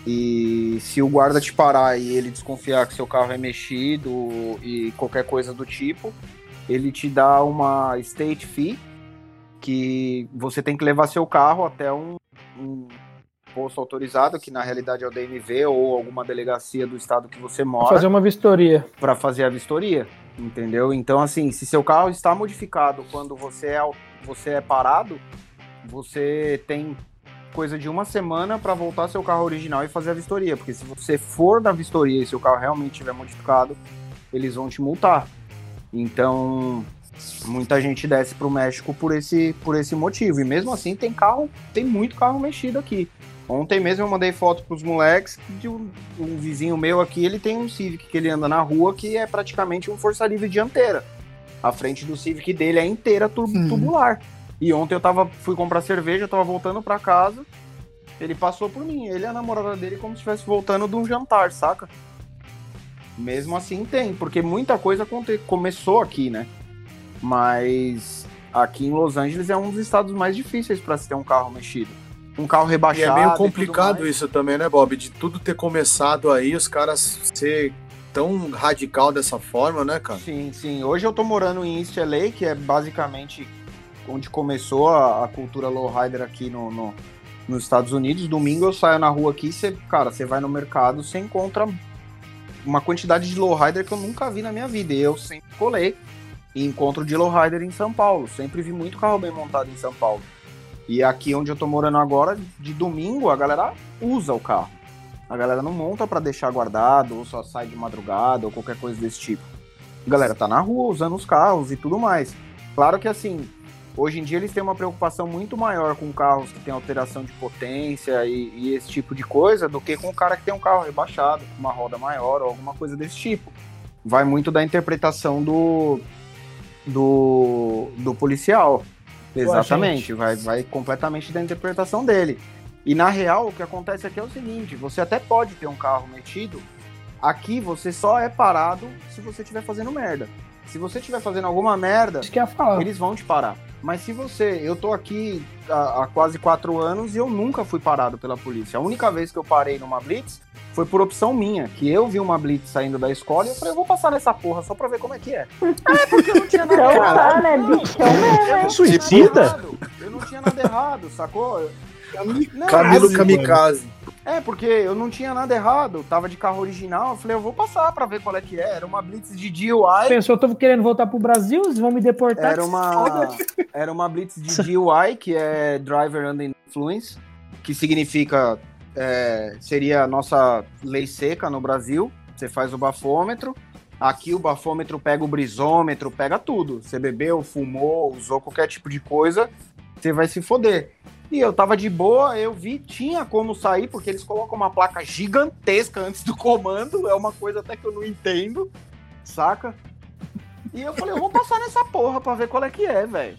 E se o guarda te parar e ele desconfiar que seu carro é mexido e qualquer coisa do tipo, ele te dá uma state fee que você tem que levar seu carro até um, um posto autorizado, que na realidade é o DMV ou alguma delegacia do estado que você mora fazer uma vistoria. para fazer a vistoria, entendeu? Então, assim, se seu carro está modificado quando você é, você é parado, você tem coisa de uma semana para voltar seu carro original e fazer a vistoria, porque se você for na vistoria e seu carro realmente estiver modificado, eles vão te multar. Então, muita gente desce pro México por esse, por esse motivo. E mesmo assim, tem carro, tem muito carro mexido aqui. Ontem mesmo eu mandei foto pros moleques de um, um vizinho meu aqui, ele tem um Civic que ele anda na rua que é praticamente um força livre dianteira. A frente do Civic dele é inteira tur- Hum. E ontem eu tava, fui comprar cerveja, eu tava voltando pra casa, ele passou por mim, ele e a namorada dele como se estivesse voltando de um jantar, saca? Mesmo assim tem, porque muita coisa começou aqui, né? Mas aqui em Los Angeles é um dos estados mais difíceis para se ter um carro mexido. Um carro E rebaixado. é meio e complicado isso também, né, Bob? De tudo ter começado aí, os caras ser tão radical dessa forma, né, cara? Sim, sim. Hoje eu tô morando em East LA, que é basicamente onde começou a, a cultura lowrider aqui no, no- nos Estados Unidos. Domingo eu saio na rua aqui, você, cara, você vai no mercado, você encontra uma quantidade de lowrider que eu nunca vi na minha vida. E eu sempre colei e encontro de lowrider em São Paulo. Sempre vi muito carro bem montado em São Paulo. E aqui onde eu tô morando agora, de domingo, a galera usa o carro. A galera não monta pra deixar guardado, ou só sai de madrugada, ou qualquer coisa desse tipo. A galera tá na rua usando os carros e tudo mais. Claro que assim, hoje em dia eles têm uma preocupação muito maior com carros que tem alteração de potência e, e esse tipo de coisa do que com o cara que tem um carro rebaixado, com uma roda maior ou alguma coisa desse tipo. Vai muito da interpretação do, do, do policial. Exatamente, vai, vai completamente da interpretação dele. E na real, o que acontece aqui é o seguinte: você até pode ter um carro metido, aqui você só é parado se você estiver fazendo merda. Se você estiver fazendo alguma merda, eles vão te parar. Mas se você. Eu tô aqui há, há quase quatro anos e eu nunca fui parado pela polícia. A única vez que eu parei numa blitz foi por opção minha, que eu vi uma blitz saindo da escola e eu falei, eu vou passar nessa porra só pra ver como é que é. *laughs* É, porque eu não tinha nada. Então tá, né, bichão hein? Suicida? Eu tinha nada errado, sacou? Não, Camilo Quase, Kamikaze. É, porque eu não tinha nada errado, tava de carro original, eu falei, eu vou passar pra ver qual é que é. Era uma Blitz de DUI, Pensou, eu tô querendo voltar pro Brasil, vocês vão me deportar. era uma, era uma Blitz de DUI, que é Driver Under Influence, que significa, é, seria a nossa lei seca no Brasil. Você faz o bafômetro, aqui o bafômetro pega o brisômetro, pega tudo. Você bebeu, fumou, usou qualquer tipo de coisa, você vai se foder. E eu tava de boa, eu vi, tinha como sair, porque eles colocam uma placa gigantesca antes do comando, é uma coisa até que eu não entendo, saca? E eu falei, eu vou passar nessa porra pra ver qual é que é, velho.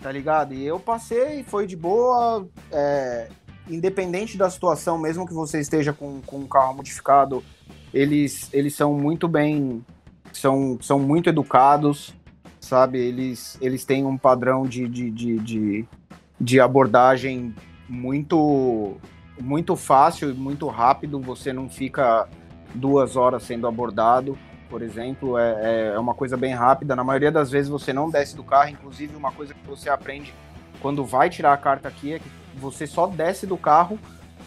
Tá ligado? E eu passei, foi de boa, é, independente da situação, mesmo que você esteja com, com um carro modificado, eles, eles são muito bem, são, são muito educados, sabe? Eles, eles têm um padrão de, de, de, de, de abordagem muito, muito fácil e muito rápido. Você não fica duas horas sendo abordado, por exemplo. É, é uma coisa bem rápida. Na maioria das vezes você não desce do carro. Inclusive, uma coisa que você aprende quando vai tirar a carta aqui é que você só desce do carro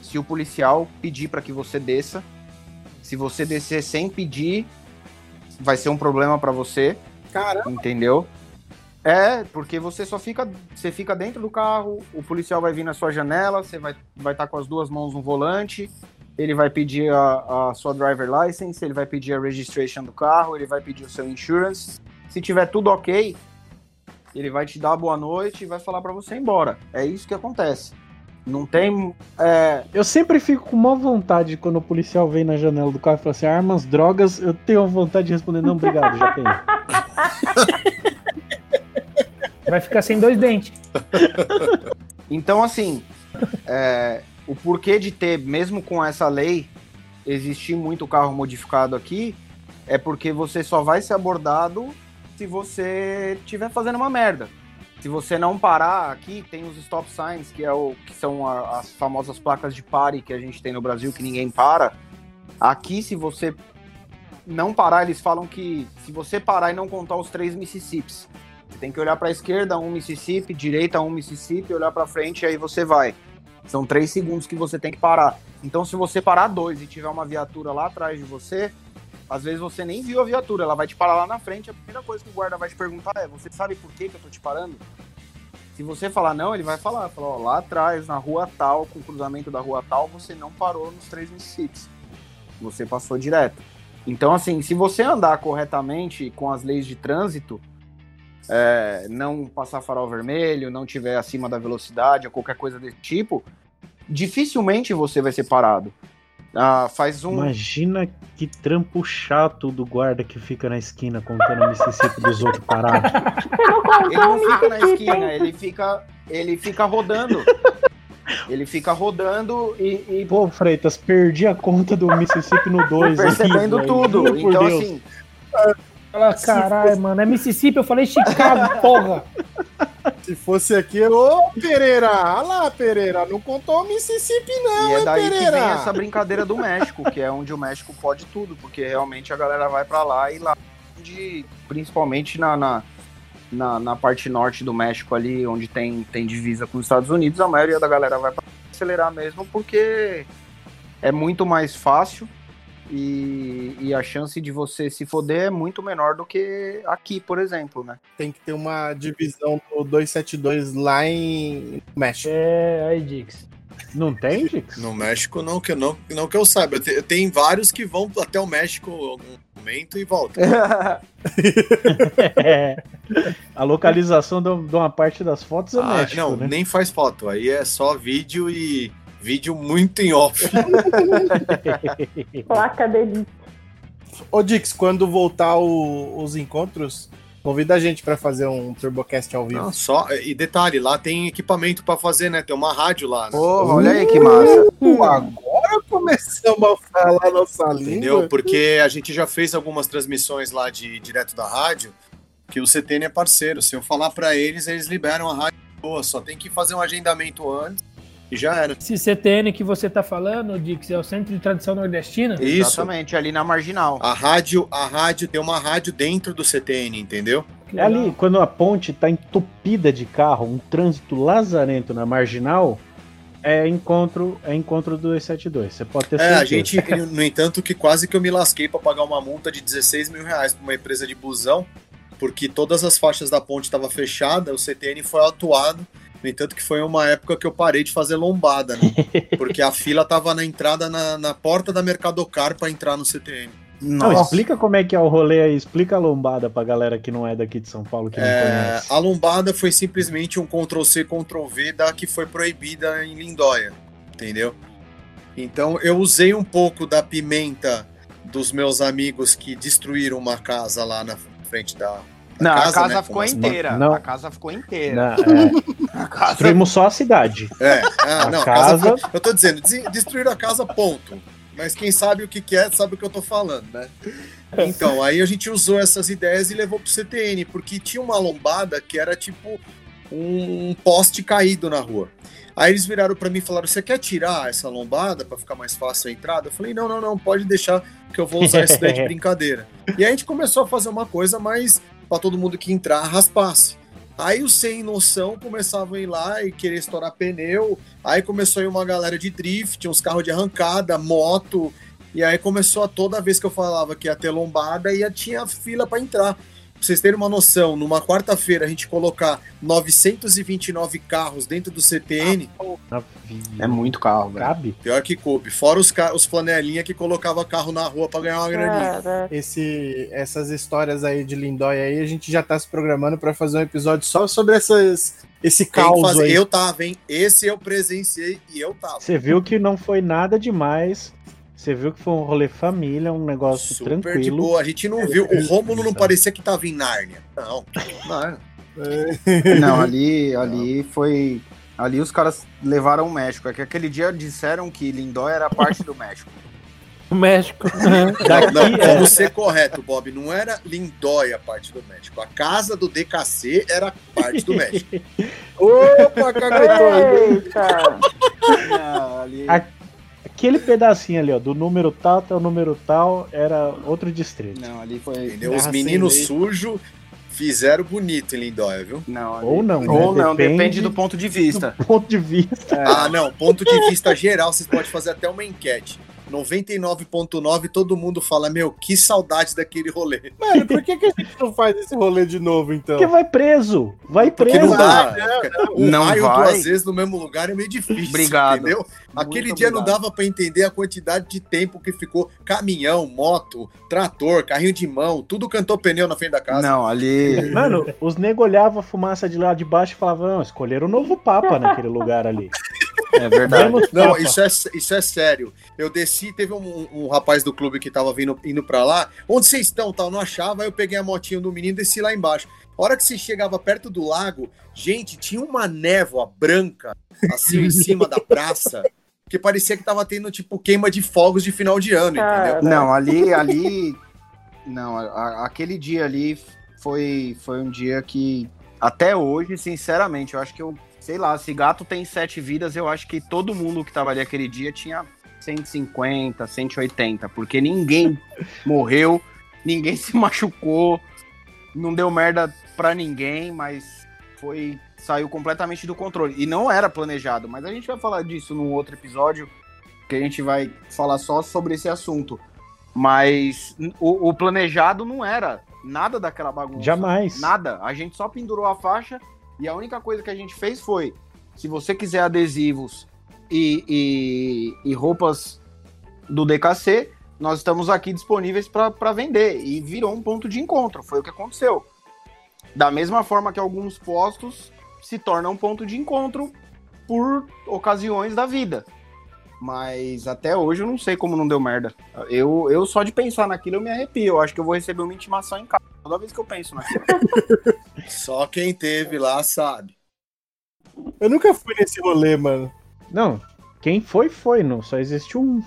se o policial pedir para que você desça. Se você descer sem pedir, vai ser um problema para você. Caramba. Entendeu? É, porque você só fica, você fica dentro do carro, o policial vai vir na sua janela, você vai vai estar com as duas mãos no volante, ele vai pedir a, a sua driver license, ele vai pedir a registration do carro, ele vai pedir o seu insurance. Se tiver tudo ok, ele vai te dar boa noite e vai falar para você ir embora. É isso que acontece. Não tem. É, Eu sempre fico com má vontade quando o policial vem na janela do carro e fala assim: armas, drogas. Eu tenho vontade de responder: não, obrigado, já tenho. *laughs* Vai ficar sem dois dentes. *laughs* Então, assim, é, o porquê de ter, mesmo com essa lei, existir muito carro modificado aqui, é porque você só vai ser abordado se você estiver fazendo uma merda. Se você não parar, aqui tem os stop signs, que, é o, que são a- as famosas placas de pare que a gente tem no Brasil, que ninguém para. Aqui, se você não parar, eles falam que se você parar e não contar os três Mississippis, você tem que olhar para a esquerda, um Mississippi, direita, um Mississippi, olhar para frente e aí você vai. São três segundos que você tem que parar. Então, se você parar dois e tiver uma viatura lá atrás de você, às vezes você nem viu a viatura, ela vai te parar lá na frente. A primeira coisa que o guarda vai te perguntar é: Você sabe por que, que eu tô te parando? Se você falar não, ele vai falar: falar, Lá atrás, na rua tal, com o cruzamento da rua tal, você não parou nos três Mississippis. Você passou direto. Então, assim, se você andar corretamente com as leis de trânsito, é, não passar farol vermelho, não tiver acima da velocidade ou qualquer coisa desse tipo, dificilmente você vai ser parado. Ah, faz um. Imagina que trampo chato do guarda que fica na esquina contando o Mississippi dos outros parados. *laughs* Ele não fica na esquina, ele fica, ele fica rodando. Ele fica rodando e, e Pô, Freitas, perdi a conta do Mississippi no 2. percebendo tudo. Então, assim, Fala, caralho, mano, é Mississippi, eu falei Chicago, *laughs* porra. Se fosse aqui, ô Pereira, olha lá, Pereira, não contou o Mississippi, não, e é hein, daí que Pereira? vem essa brincadeira do México, que é onde o México pode tudo, porque realmente a galera vai pra lá e lá, onde, principalmente na, na, na, na parte norte do México ali, onde tem, tem divisa com os Estados Unidos, a maioria da galera vai pra acelerar mesmo, porque é muito mais fácil e, e a chance de você se foder é muito menor do que aqui, por exemplo, né? Tem que ter uma divisão do 272 lá em México. É, aí, Dix. Não tem, Dix? No México, não que, não, não que eu saiba. Te- Tem vários que vão até o México em algum momento e voltam. *laughs* *laughs* É. A localização de de uma parte das fotos é Ah, México, não, né? nem faz foto. Aí é só vídeo e vídeo muito em off. *laughs* Placa delícia. Ô Dix, quando voltar o- os encontros, convida a gente pra fazer um Turbocast ao vivo. Não, só, e detalhe, lá tem equipamento pra fazer, né? Tem uma rádio lá, né? Porra, olha aí que massa. Uh, agora começamos a falar nossa Entendeu? língua. Porque a gente já fez algumas transmissões lá de direto da rádio, que o CTN é parceiro. Se eu falar pra eles, eles liberam a rádio boa. Só tem que fazer um agendamento antes e já era. Esse CTN que você tá falando, Dix, é o Centro de Tradição Nordestina? Isso. Exatamente, ali na marginal. A rádio, a rádio tem uma rádio dentro do CTN, entendeu? É ali, quando a ponte tá entupida de carro, um trânsito lazarento na marginal, é encontro, é encontro do E72. Você pode ter É, certeza. a gente, no entanto, que quase que eu me lasquei pra pagar uma multa de 16 mil reais pra uma empresa de busão, porque todas as faixas da ponte estavam fechadas, o CTN foi atuado. No entanto, que foi uma época que eu parei de fazer lombada, né? *laughs* Porque a fila tava na entrada, na, na porta da Mercadocar pra entrar no CTN. Não, explica como é que é o rolê aí, explica a lombada pra galera que não é daqui de São Paulo, que não É, conhece. a lombada foi simplesmente um Ctrl-C, Ctrl-V da que foi proibida em Lindóia, entendeu? Então eu usei um pouco da pimenta dos meus amigos que destruíram uma casa lá na frente da Não, a casa né, ficou com umas- inteira. Não. A casa ficou inteira. Não, *laughs* é, A casa... destruímos só a cidade. É, ah, A não, a casa- casa eu tô dizendo, des- destruíram a casa, ponto. Mas quem sabe o que, que é, sabe o que eu tô falando, né? Então, aí a gente usou essas ideias e levou pro CTN, porque tinha uma lombada que era tipo um poste caído na rua. Aí eles viraram pra mim e falaram: Você quer tirar essa lombada pra ficar mais fácil a entrada? Eu falei: Não, não, não, pode deixar que eu vou usar isso daí de *laughs* brincadeira. E aí a gente começou a fazer uma coisa mais pra todo mundo que entrar raspasse. Aí os sem noção começavam a ir lá e querer estourar pneu. Aí começou a ir uma galera de drift, uns carros de arrancada, moto. E aí começou a toda vez que eu falava que ia ter lombada, ia tinha fila pra entrar. Pra vocês terem uma noção, numa quarta-feira a gente colocar 929 carros dentro do CTN, É muito carro, velho. Cabe? pior que coube. Fora os, os flanelinha que colocava carro na rua pra ganhar uma graninha. Cara, Esse, essas histórias aí de Lindóia aí, a gente já tá se programando pra fazer um episódio só sobre essas, esse caos fazer- aí. Eu tava, hein? Esse eu presenciei e eu tava. Você viu que não foi nada demais. Você viu que foi um rolê família, um negócio Super de tranquilo. boa. A gente não viu. O Rômulo não parecia que tava em Nárnia. Não. Não. Não, ali, ali foi. Ali os caras levaram o México. É que aquele dia disseram que Lindóia era parte do México. *laughs* O México. *laughs* Daqui, Não, é, vamos ser correto, Bob. Não era Lindóia parte do México. A casa do DKC era parte do México. *laughs* Opa, caguetou. eita! Não, ali... A- aquele pedacinho ali, ó, do número tal até o número tal, era outro distrito. Não, ali foi. Entendeu? Os meninos sujos fizeram bonito em Lindóia, viu? Não, ali- Ou não, né? Ou não, Depende depende do ponto de vista. *laughs* Ponto de vista. Ah, não. Ponto de vista geral, vocês podem fazer até uma enquete. 99.9, todo mundo fala, meu, que saudade daquele rolê. Mano, por que, que a gente não faz esse rolê de novo, então? Porque vai preso. Vai Porque preso. não dá. Um Não raio vai. duas vezes no mesmo lugar é meio difícil. Obrigado. Entendeu? Aquele Muito dia não obrigado. dava pra entender a quantidade de tempo que ficou caminhão, moto, trator, carrinho de mão, tudo cantou pneu na frente da casa. Não, ali. Mano, os nego olhavam a fumaça de lá de baixo e falavam, não, escolheram o novo Papa naquele lugar ali. *laughs* É verdade. Menos Não, isso é, isso é sério. Eu desci, teve um, um rapaz do clube que tava vindo, indo pra lá. Onde vocês estão? Tal, não achava. Aí eu peguei a motinha do menino e desci lá embaixo. A hora que você chegava perto do lago, gente, tinha uma névoa branca, assim, em cima da praça, que parecia que tava tendo, tipo, queima de fogos de final de ano, entendeu? Não, ali, ali. Não, a- a- aquele dia ali foi, foi um dia que, até hoje, sinceramente, eu acho que eu, sei lá, se gato tem sete vidas, eu acho que todo mundo que tava ali aquele dia tinha 150, 180, porque ninguém *laughs* morreu, ninguém se machucou, não deu merda pra ninguém, mas foi. saiu completamente do controle. E não era planejado, mas a gente vai falar disso num outro episódio, que a gente vai falar só sobre esse assunto. Mas o, o planejado não era nada daquela bagunça. Jamais. Nada. A gente só pendurou a faixa e a única coisa que a gente fez foi: se você quiser adesivos e, e, e roupas do DKC, nós estamos aqui disponíveis para vender. E virou um ponto de encontro. Foi o que aconteceu. Da mesma forma que alguns postos se tornam um ponto de encontro por ocasiões da vida. Mas até hoje eu não sei como não deu merda. Eu, eu só de pensar naquilo eu me arrepio. Eu acho que eu vou receber uma intimação em casa toda vez que eu penso naquilo. *laughs* Só quem teve lá sabe. Eu nunca fui nesse rolê, mano. Não, quem foi, foi, não. Só existe um.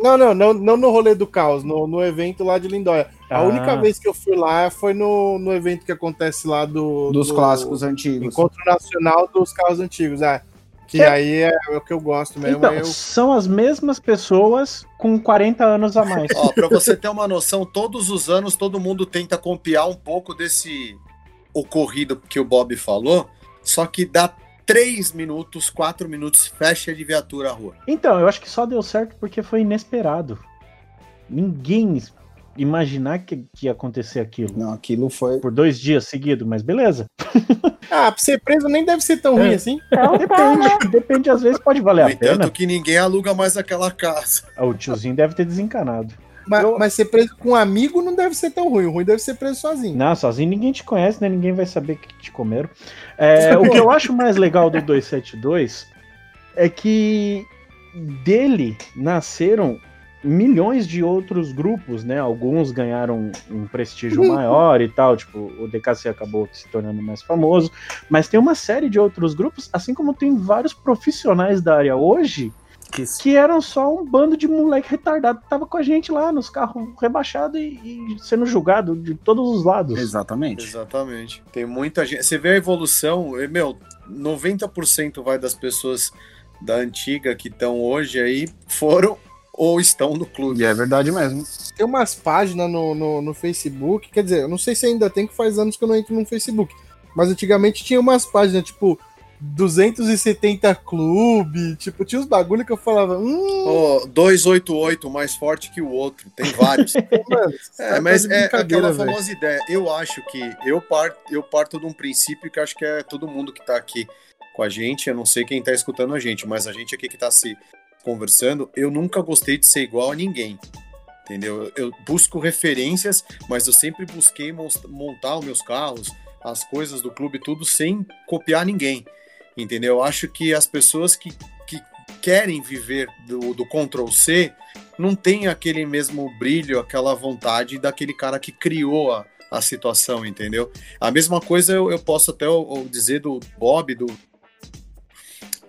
Não, não, não, não no rolê do caos, no, no evento lá de Lindóia. A Ah. única vez que eu fui lá foi no, no evento que acontece lá do. Dos do clássicos antigos. Encontro Nacional dos Carros Antigos, é. Que É. aí é o que eu gosto mesmo. Então, eu... são as mesmas pessoas com 40 anos a mais. Ó, pra você ter uma noção, todos os anos todo mundo tenta copiar um pouco desse ocorrido que o Bob falou, só que dá três minutos, quatro minutos, fecha de viatura a rua. Então, eu acho que só deu certo porque foi inesperado. Ninguém imaginar que, que ia acontecer aquilo. Não, aquilo foi. Por dois dias seguidos, mas beleza. Ah, pra ser preso nem deve ser tão É. ruim assim. Então, tá, né? Depende, depende, às vezes pode valer no a entanto, pena. que ninguém aluga mais aquela casa. Ah, O tiozinho deve ter desencanado. Mas, Eu- mas ser preso com um amigo não deve ser tão ruim. O ruim deve ser preso sozinho. Não, sozinho ninguém te conhece, né? Ninguém vai saber que te comeram. É, o que eu acho mais legal do 272 é que dele nasceram milhões de outros grupos, né? Alguns ganharam um prestígio maior e tal, tipo, o DKC acabou se tornando mais famoso, mas tem uma série de outros grupos, assim como tem vários profissionais da área hoje Que... que eram só um bando de moleque retardado que tava com a gente lá nos carros rebaixados e, e sendo julgado de todos os lados. Exatamente. Exatamente. Tem muita gente. Você vê a evolução, e, meu, 90% vai das pessoas da antiga que estão hoje aí foram ou estão no clube. É verdade mesmo. Tem umas páginas no, no, no Facebook, quer dizer, eu não sei se ainda tem, que faz anos que eu não entro no Facebook. Mas antigamente tinha umas páginas, tipo, 270 clube, tipo, tinha uns bagulho que eu falava, hum, Ó, 288, mais forte que o outro. Tem vários. *laughs* mano, É, tá mas de é brincadeira, aquela velho. famosa ideia. Eu acho que eu parto, eu parto de um princípio que acho que é todo mundo que tá aqui com a gente. Eu não sei quem tá escutando a gente, mas a gente aqui que tá se conversando, eu nunca gostei de ser igual a ninguém. Entendeu? Eu busco referências, mas eu sempre busquei montar os meus carros, as coisas do clube, tudo sem copiar ninguém. Entendeu? Eu acho que as pessoas que, que querem viver do, do Ctrl C não tem aquele mesmo brilho, aquela vontade daquele cara que criou a, a situação, entendeu? A mesma coisa eu, eu posso até eu- eu dizer do Bob do,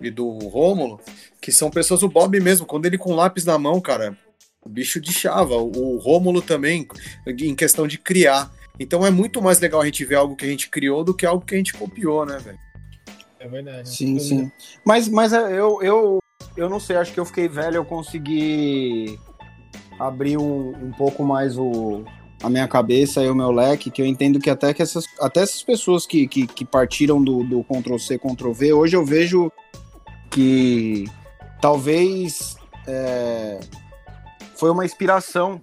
e do Rômulo, que são pessoas, o Bob mesmo, quando ele com lápis na mão, cara, o bicho de chava, o, o Rômulo também, em questão de criar. Então é muito mais legal a gente ver algo que a gente criou do que algo que a gente copiou, né, velho? É verdade. Sim, sim. Mas, mas é, eu, eu, eu não sei, acho que eu fiquei velho, eu consegui abrir um, um pouco mais o, a minha cabeça e o meu leque, que eu entendo que até que essas, até essas pessoas que, que, que partiram do, do Ctrl-C, Ctrl-V, hoje eu vejo que talvez é, foi uma inspiração.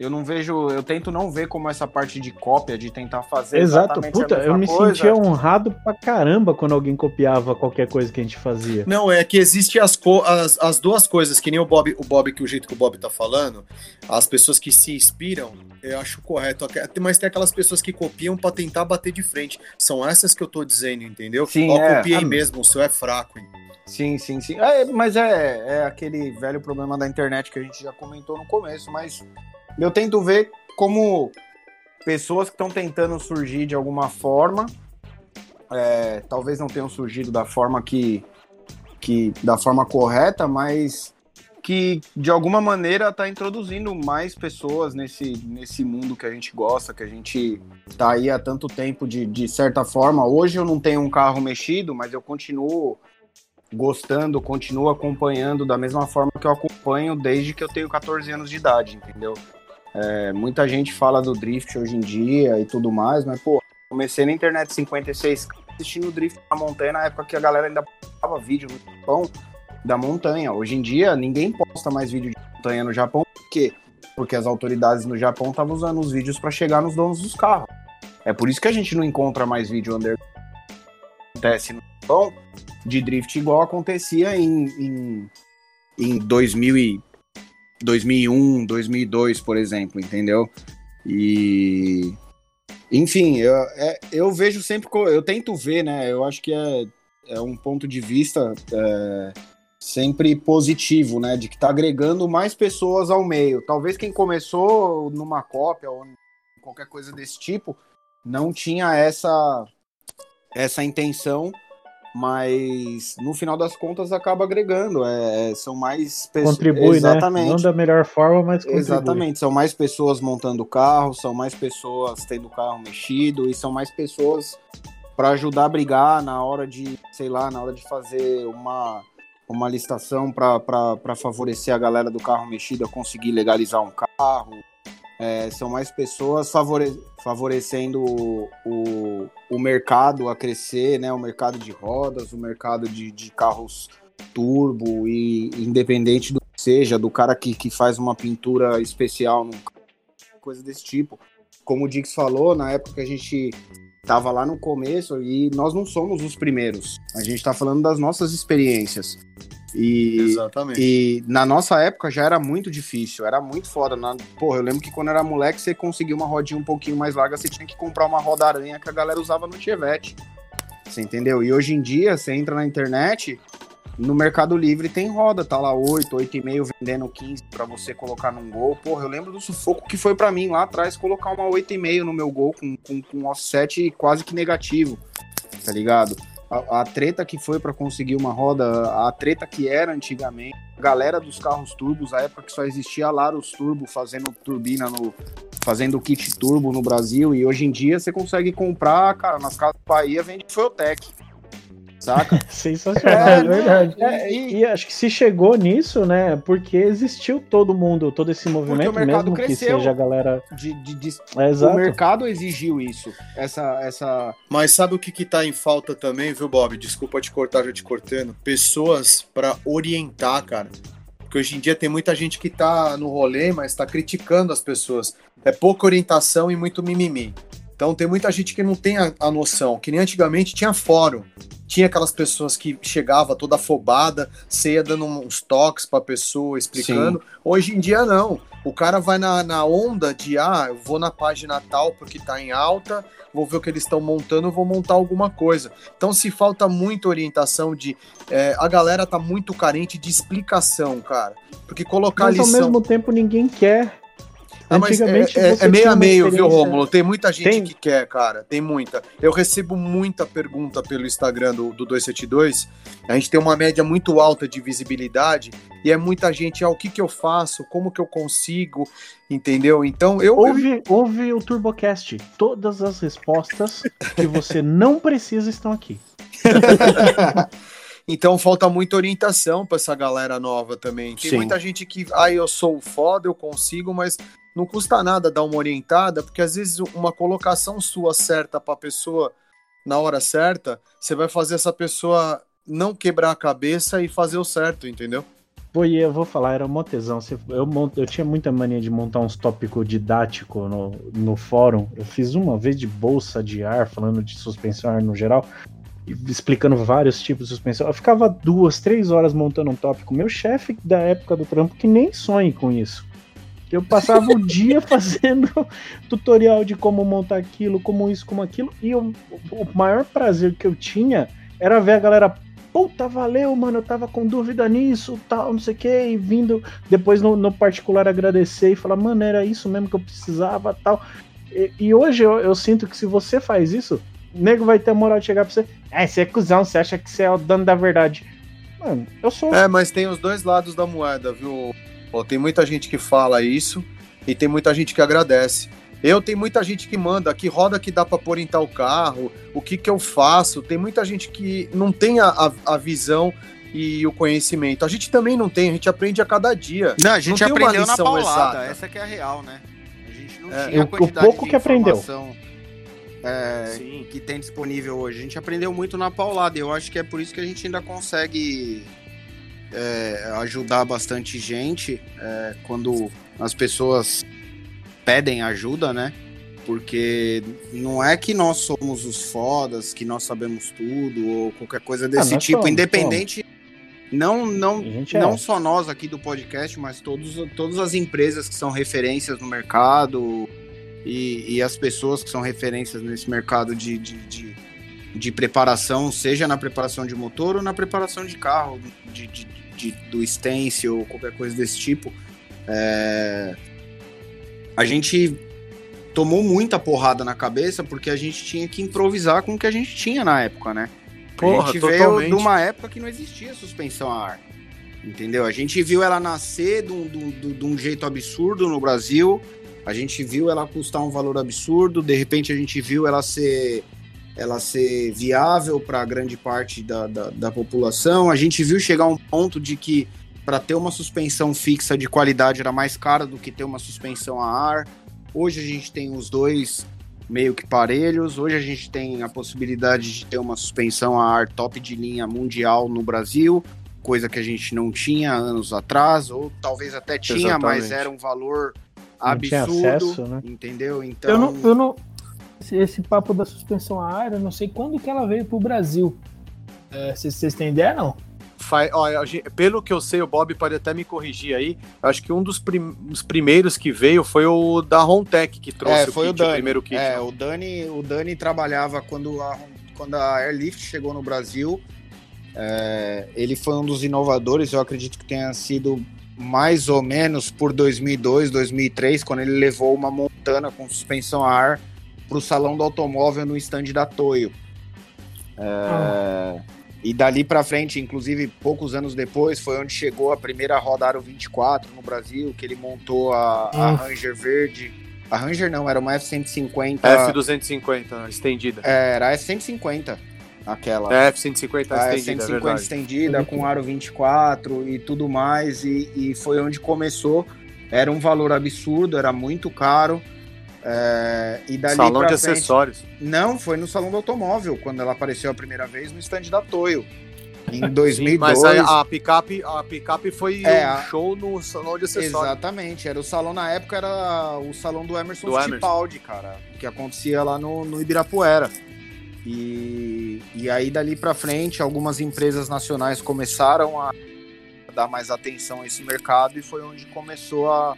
Eu não vejo, eu tento não ver como essa parte de cópia, de tentar fazer Exato, puta, eu me coisa. sentia honrado pra caramba quando alguém copiava qualquer coisa que a gente fazia. Não, é que existe as, co- as, as duas coisas, que nem o Bob, o Bob, que o jeito que o Bob tá falando, as pessoas que se inspiram, eu acho correto. Mas tem aquelas pessoas que copiam pra tentar bater de frente. São essas que eu tô dizendo, entendeu? Sim, Ó, é. copiei Ah, mesmo, o seu é fraco. hein? Sim, sim, sim. É, mas é, é aquele velho problema da internet que a gente já comentou no começo, mas eu tento ver como pessoas que estão tentando surgir de alguma forma, é, talvez não tenham surgido da forma que, que da forma correta, mas que de alguma maneira está introduzindo mais pessoas nesse, nesse mundo que a gente gosta, que a gente tá aí há tanto tempo de, de certa forma. Hoje eu não tenho um carro mexido, mas eu continuo gostando, continuo acompanhando da mesma forma que eu acompanho desde que eu tenho 14 anos de idade, entendeu? É, muita gente fala do drift hoje em dia e tudo mais, mas, pô, comecei na internet 56 assistindo drift na montanha na época que a galera ainda postava vídeo no Japão da montanha. Hoje em dia, ninguém posta mais vídeo de montanha no Japão, por quê? Porque as autoridades no Japão estavam usando os vídeos para chegar nos donos dos carros. É por isso que a gente não encontra mais vídeo under acontece no Japão de drift igual acontecia em, em, em 2000 e 2001, 2002, por exemplo, entendeu? E enfim, eu, é, eu vejo sempre, eu tento ver, né? Eu acho que é, é um ponto de vista é, sempre positivo, né? De que tá agregando mais pessoas ao meio. Talvez quem começou numa cópia ou qualquer coisa desse tipo não tinha essa essa intenção, mas no final das contas acaba agregando. É, são mais pessoas. Contribui, Exatamente. né? Não da melhor forma, mas contribui. Exatamente, são mais pessoas montando carro, são mais pessoas tendo carro mexido e são mais pessoas para ajudar a brigar na hora de, sei lá, na hora de fazer uma, uma listação para favorecer a galera do carro mexido a conseguir legalizar um carro, É, são mais pessoas favore favorecendo o, o, o, mercado a crescer, né? O mercado de rodas, o mercado de, de carros turbo e independente do que seja, do cara que, que faz uma pintura especial, coisa desse tipo. Como o Dix falou, na época que a gente tava lá no começo e nós não somos os primeiros. A gente tá falando das nossas experiências. E, Exatamente. E na nossa época já era muito difícil, era muito foda. Na, porra, eu lembro que quando era moleque, você conseguia uma rodinha um pouquinho mais larga, você tinha que comprar uma roda aranha que a galera usava no Chevette. Você entendeu? E hoje em dia, você entra na internet, no Mercado Livre tem roda, tá lá 8, 8,5 vendendo 15 para você colocar num gol. Porra, eu lembro do sufoco que foi para mim lá atrás colocar uma 8,5 no meu gol com, com, com offset quase que negativo, tá ligado? A, a treta que foi para conseguir uma roda, a treta que era antigamente, a galera dos carros turbos, a época que só existia a Laros Turbo fazendo turbina no fazendo kit turbo no Brasil e hoje em dia você consegue comprar, cara, nas casas do Bahia vende Fueltec. Saca? *laughs* Sensacional, é, é verdade. É, e, e, acho que se chegou nisso, né? Porque existiu todo mundo, todo esse movimento, mesmo que seja a galera. De, de, de... É, o mercado exigiu isso. Essa, essa. Mas sabe o que, que tá em falta também, viu, Bob? Desculpa te cortar, já te cortando. Pessoas para orientar, cara. Porque hoje em dia tem muita gente que tá no rolê, mas tá criticando as pessoas. É pouca orientação e muito mimimi. Então tem muita gente que não tem a, a noção, que nem antigamente tinha fórum tinha aquelas pessoas que chegava toda afobada, você ia dando uns toques pra pessoa, explicando. Sim. Hoje em dia, não. O cara vai na, na onda de, ah, eu vou na página tal porque tá em alta, vou ver o que eles estão montando, vou montar alguma coisa. Então, se falta muita orientação de. É, a galera tá muito carente de explicação, cara. Porque colocar Mas, lição... ao mesmo tempo, ninguém quer ah, mas é, é, é meio a meio, viu, Romulo? Tem muita gente tem? que quer, cara. Tem muita. Eu recebo muita pergunta pelo Instagram do, do 272. A gente tem uma média muito alta de visibilidade e é muita gente, ah, o que que eu faço? Como que eu consigo? Entendeu? Então eu. Ouve, ouve o Turbocast. Todas as respostas que você *laughs* não precisa estão aqui. *laughs* Então falta muita orientação para essa galera nova também. Tem Sim. muita gente que, ah, eu sou foda, eu consigo, mas não custa nada dar uma orientada, porque às vezes uma colocação sua certa para a pessoa na hora certa, você vai fazer essa pessoa não quebrar a cabeça e fazer o certo, entendeu? Pô, e eu vou falar, era uma tesão. Eu, mont... eu tinha muita mania de montar uns tópicos didáticos no, no fórum. Eu fiz uma vez de bolsa de ar, falando de suspensão ar no geral, explicando vários tipos de suspensão. Eu ficava duas, três horas montando um tópico. Meu chefe da época do trampo, que nem sonhe com isso. Eu passava o dia *laughs* fazendo *laughs* tutorial de como montar aquilo, como isso, como aquilo. E o, maior prazer que eu tinha era ver a galera puta, valeu, mano, eu tava com dúvida nisso, tal, não sei o que, e vindo depois no, no, particular agradecer e falar, mano, era isso mesmo que eu precisava, tal. E, e hoje eu, eu, sinto que se você faz isso, o nego vai ter a moral de chegar pra você, é, você é cuzão, você acha que você é o dono da verdade. Mano, eu sou. É, mas tem os dois lados da moeda, viu? Pô, tem muita gente que fala isso e tem muita gente que agradece. Eu tenho muita gente que manda que roda que dá para pôr em tal carro, o que que eu faço. Tem muita gente que não tem a, a, a visão e o conhecimento. A gente também não tem, a gente aprende a cada dia. Não, a gente não aprendeu na paulada, exata. essa que é a real, né? A gente não é, tinha a quantidade o pouco que aprendeu. É, que tem disponível hoje. A gente aprendeu muito na paulada. E eu acho que é por isso que a gente ainda consegue é, ajudar bastante gente é, quando as pessoas pedem ajuda, né? Porque não é que nós somos os fodas, que nós sabemos tudo, ou qualquer coisa desse ah, tipo, somos, independente. Somos. Não, não, não é. só nós aqui do podcast, mas todos, todas as empresas que são referências no mercado e, e as pessoas que são referências nesse mercado de, de, de, de, preparação, seja na preparação de motor ou na preparação de carro, de, de de, do stencil ou qualquer coisa desse tipo, é... a gente tomou muita porrada na cabeça porque a gente tinha que improvisar com o que a gente tinha na época, né? Porra, a gente totalmente. veio de uma época que não existia suspensão a ar. Entendeu? A gente viu ela nascer de um, de, de um jeito absurdo no Brasil. A gente viu ela custar um valor absurdo. De repente a gente viu ela ser ela ser viável para grande parte da, da, da, população. A gente viu chegar a um ponto de que para ter uma suspensão fixa de qualidade era mais cara do que ter uma suspensão a ar. Hoje a gente tem os dois meio que parelhos. Hoje a gente tem a possibilidade de ter uma suspensão a ar top de linha mundial no Brasil, coisa que a gente não tinha anos atrás, ou talvez até tinha, mas Exatamente. era um valor Não tinha absurdo, acesso, né? entendeu? Então, Eu não, eu não. Esse, papo da suspensão a ar, eu não sei quando que ela veio pro Brasil. É, Vocês têm ideia, não? Fa- ó, pelo que eu sei, o Bob pode até me corrigir aí. eu Acho que um dos prim- os primeiros que veio foi o da Hontech que trouxe é, foi o, kit, Dani. primeiro kit. É, o Dani, o Dani trabalhava quando a, quando a Airlift chegou no Brasil. É, ele foi um dos inovadores, eu acredito que tenha sido mais ou menos por 2002, 2003, quando ele levou uma montana com suspensão a ar para o salão do automóvel no stand da Toyo. É, E dali para frente, inclusive poucos anos depois, foi onde chegou a primeira roda Aro 24 no Brasil, que ele montou a, a Hum. Ranger verde. A Ranger não, era uma F-150. F250 estendida. É, era a F-150, aquela. É, F150 a estendida, é F-150 verdade. estendida, com aro 24 e tudo mais, e, e foi onde começou. Era um valor absurdo, era muito caro. É, e dali Salão de frente- acessórios. Não, foi no Salão do Automóvel, quando ela apareceu a primeira vez no stand da Toyo. Em *laughs* Sim, 2002. mas aí a picape, a picape foi É, um a- show no salão de acessórios. Exatamente, era o salão na época, era o salão do Emerson Do Fittipaldi, cara, que acontecia lá no, no Ibirapuera. E, e aí dali pra frente, algumas empresas nacionais começaram a dar mais atenção a esse mercado e foi onde começou a,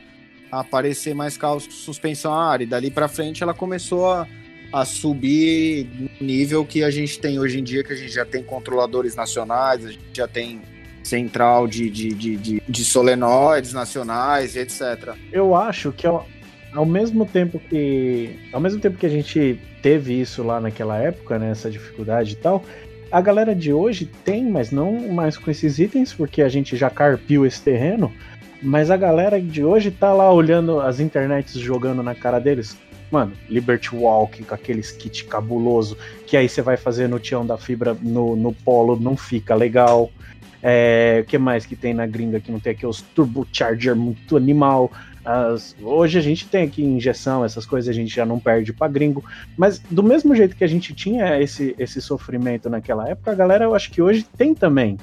a aparecer mais carros com suspensão a ar. E dali pra frente ela começou a, a subir no nível que a gente tem hoje em dia, que a gente já tem controladores nacionais, a gente já tem central de, de, de, de, de solenoides nacionais, etc. Eu acho que ao, ao mesmo tempo que. Ao mesmo tempo que a gente teve isso lá naquela época, né? Essa dificuldade e tal. A galera de hoje tem, mas não mais com esses itens, porque a gente já carpiu esse terreno. Mas a galera de hoje tá lá olhando as internets jogando na cara deles. Mano, Liberty Walk com aqueles kit cabuloso, que aí você vai fazer no tião da fibra no, no polo, não fica legal. É, o que mais que tem na gringa que não tem aqui? Os turbocharger muito animal. As- hoje a gente tem aqui injeção, essas coisas a gente já não perde pra gringo. Mas do mesmo jeito que a gente tinha esse, esse sofrimento naquela época, a galera eu acho que hoje tem também.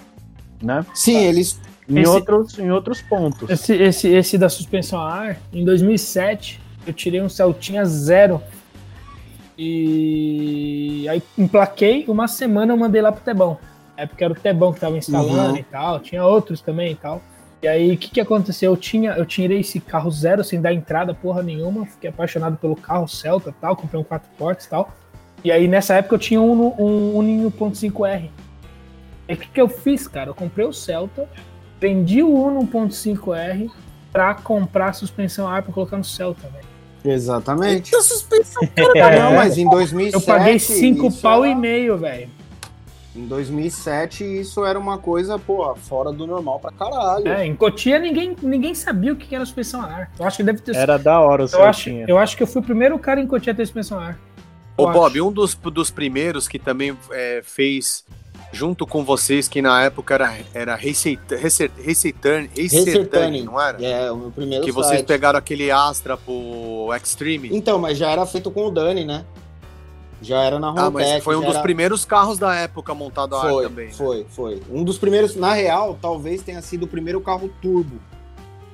Né? Sim, eles. Em, Esse- outros, em outros pontos. Esse, esse, esse da suspensão a ar, em 2007, eu tirei um Celtinha zero. E aí emplaquei, uma semana eu mandei lá pro Tebão. É porque era o Tebão que tava instalando Uhum. e tal, tinha outros também e tal. E aí, o que que aconteceu? Eu, tinha, eu tirei esse carro zero sem dar entrada porra nenhuma, fiquei apaixonado pelo carro Celta e tal, comprei um quatro portas e tal. E aí, nessa época, eu tinha um, um Uno 1.5R. E o que que eu fiz, cara? Eu comprei o Celta, vendi o Uno 1.5R pra comprar a suspensão ar pra colocar no Celta, velho. Exatamente. Eita, suspensão. *laughs* É, Não, mas em 2007. eu paguei 5 isso pau era- e meio, velho. Em 2007, isso era uma coisa, pô, fora do normal pra caralho. É, em Cotia ninguém, ninguém sabia o que era suspensão ar. Eu acho que deve ter Era da hora o eu acho, eu acho que eu fui o primeiro cara em Cotia a ter suspensão ar. Ô, Bob, um dos, dos primeiros que também é, fez junto com vocês, que na época era, era Race Race- Race Turn- Race Racer Turn, Turning. não era? É, o meu primeiro Que vocês site. pegaram aquele Astra pro Extreme. Então, mas já era feito com o Dani, né? Já era na Ah, mas Rontec, foi um dos era- primeiros carros da época montado a ar Foi, também. né? foi, foi. Um dos primeiros, na real, talvez tenha sido o primeiro carro turbo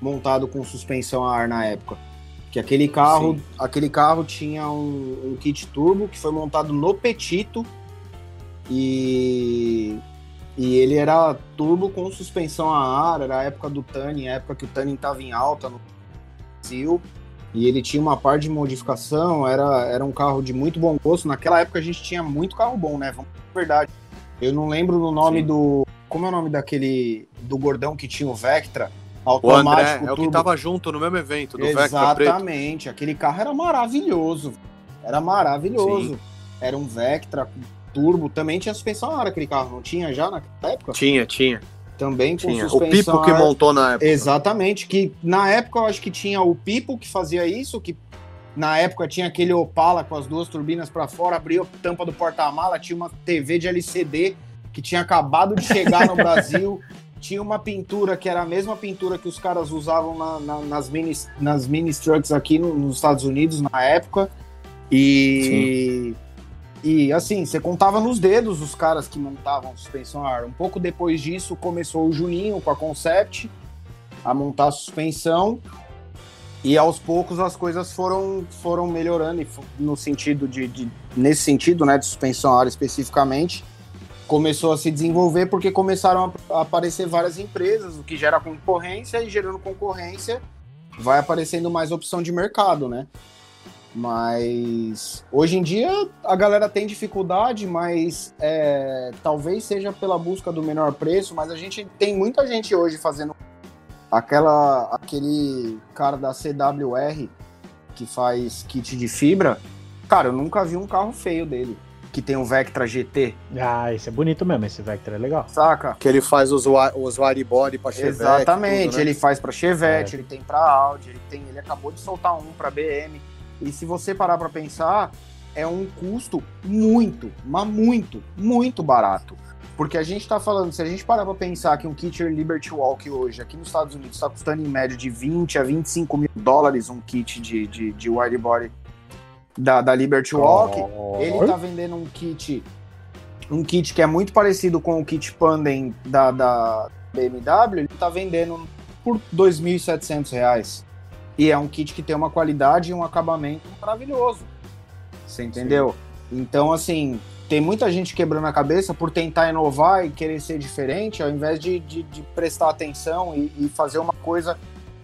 montado com suspensão a ar na época. Que aquele carro, Sim. aquele carro tinha um, um kit turbo que foi montado no Petito e e ele era turbo com suspensão a ar, era a época do Tani, a época que o Tani estava em alta no Brasil. E ele tinha uma parte de modificação, era, era um carro de muito bom gosto. Naquela época a gente tinha muito carro bom, né? Vamos verdade. Eu não lembro do nome Sim. do. Como é o nome daquele. Do gordão que tinha o Vectra? O André Automático, é o que tava junto no mesmo evento, do. Exatamente. Aquele carro era maravilhoso. Era maravilhoso. Sim. Era um Vectra turbo. Também tinha suspensão a ar aquele carro, não tinha já naquela época? Tinha, tinha, Também com tinha. O suspensão Pipo que montou na época. Exatamente, que na época eu acho que tinha o Pipo que fazia isso, que na época tinha aquele Opala com as duas turbinas para fora, abria a tampa do porta-mala, tinha uma TV de LCD que tinha acabado de chegar no *laughs* Brasil, tinha uma pintura que era a mesma pintura que os caras usavam na- na- nas, mini, nas mini trucks aqui no- nos Estados Unidos na época. E. E assim, você contava nos dedos os caras que montavam suspensão a ar. Um pouco depois disso, começou o Juninho com a Concept a montar a suspensão. E aos poucos as coisas foram, foram melhorando no sentido de, de- nesse sentido, né, de suspensão a ar especificamente, começou a se desenvolver porque começaram a aparecer várias empresas, o que gera concorrência e gerando concorrência vai aparecendo mais opção de mercado, né? Mas hoje em dia a galera tem dificuldade, mas é, talvez seja pela busca do menor preço, mas a gente tem muita gente hoje fazendo aquela aquele cara da CWR que faz kit de fibra. Cara, eu nunca vi um carro feio dele que tem um Vectra GT, Ah, esse é bonito mesmo, esse Vectra é legal. saca? Que ele faz os, os widebody pra Chevette. Exatamente, tudo, né? ele faz para Chevette, É. ele tem para Audi, ele tem, ele acabou de soltar um para BM. E se você parar para pensar, é um custo muito, mas muito, muito barato. Porque a gente tá falando, se a gente parar para pensar que um kit Liberty Walk hoje, aqui nos Estados Unidos, está custando em média de 20 a 25 mil dólares um kit de, de, de widebody da, da Liberty Walk, ele tá vendendo um kit, um kit que é muito parecido com o kit Pandem da, da BMW, ele tá vendendo por 2.700 reais. E é um kit que tem uma qualidade e um acabamento maravilhoso. Você entendeu? Então, assim, tem muita gente quebrando a cabeça por tentar inovar e querer ser diferente, ao invés de, de, de prestar atenção e, e fazer uma coisa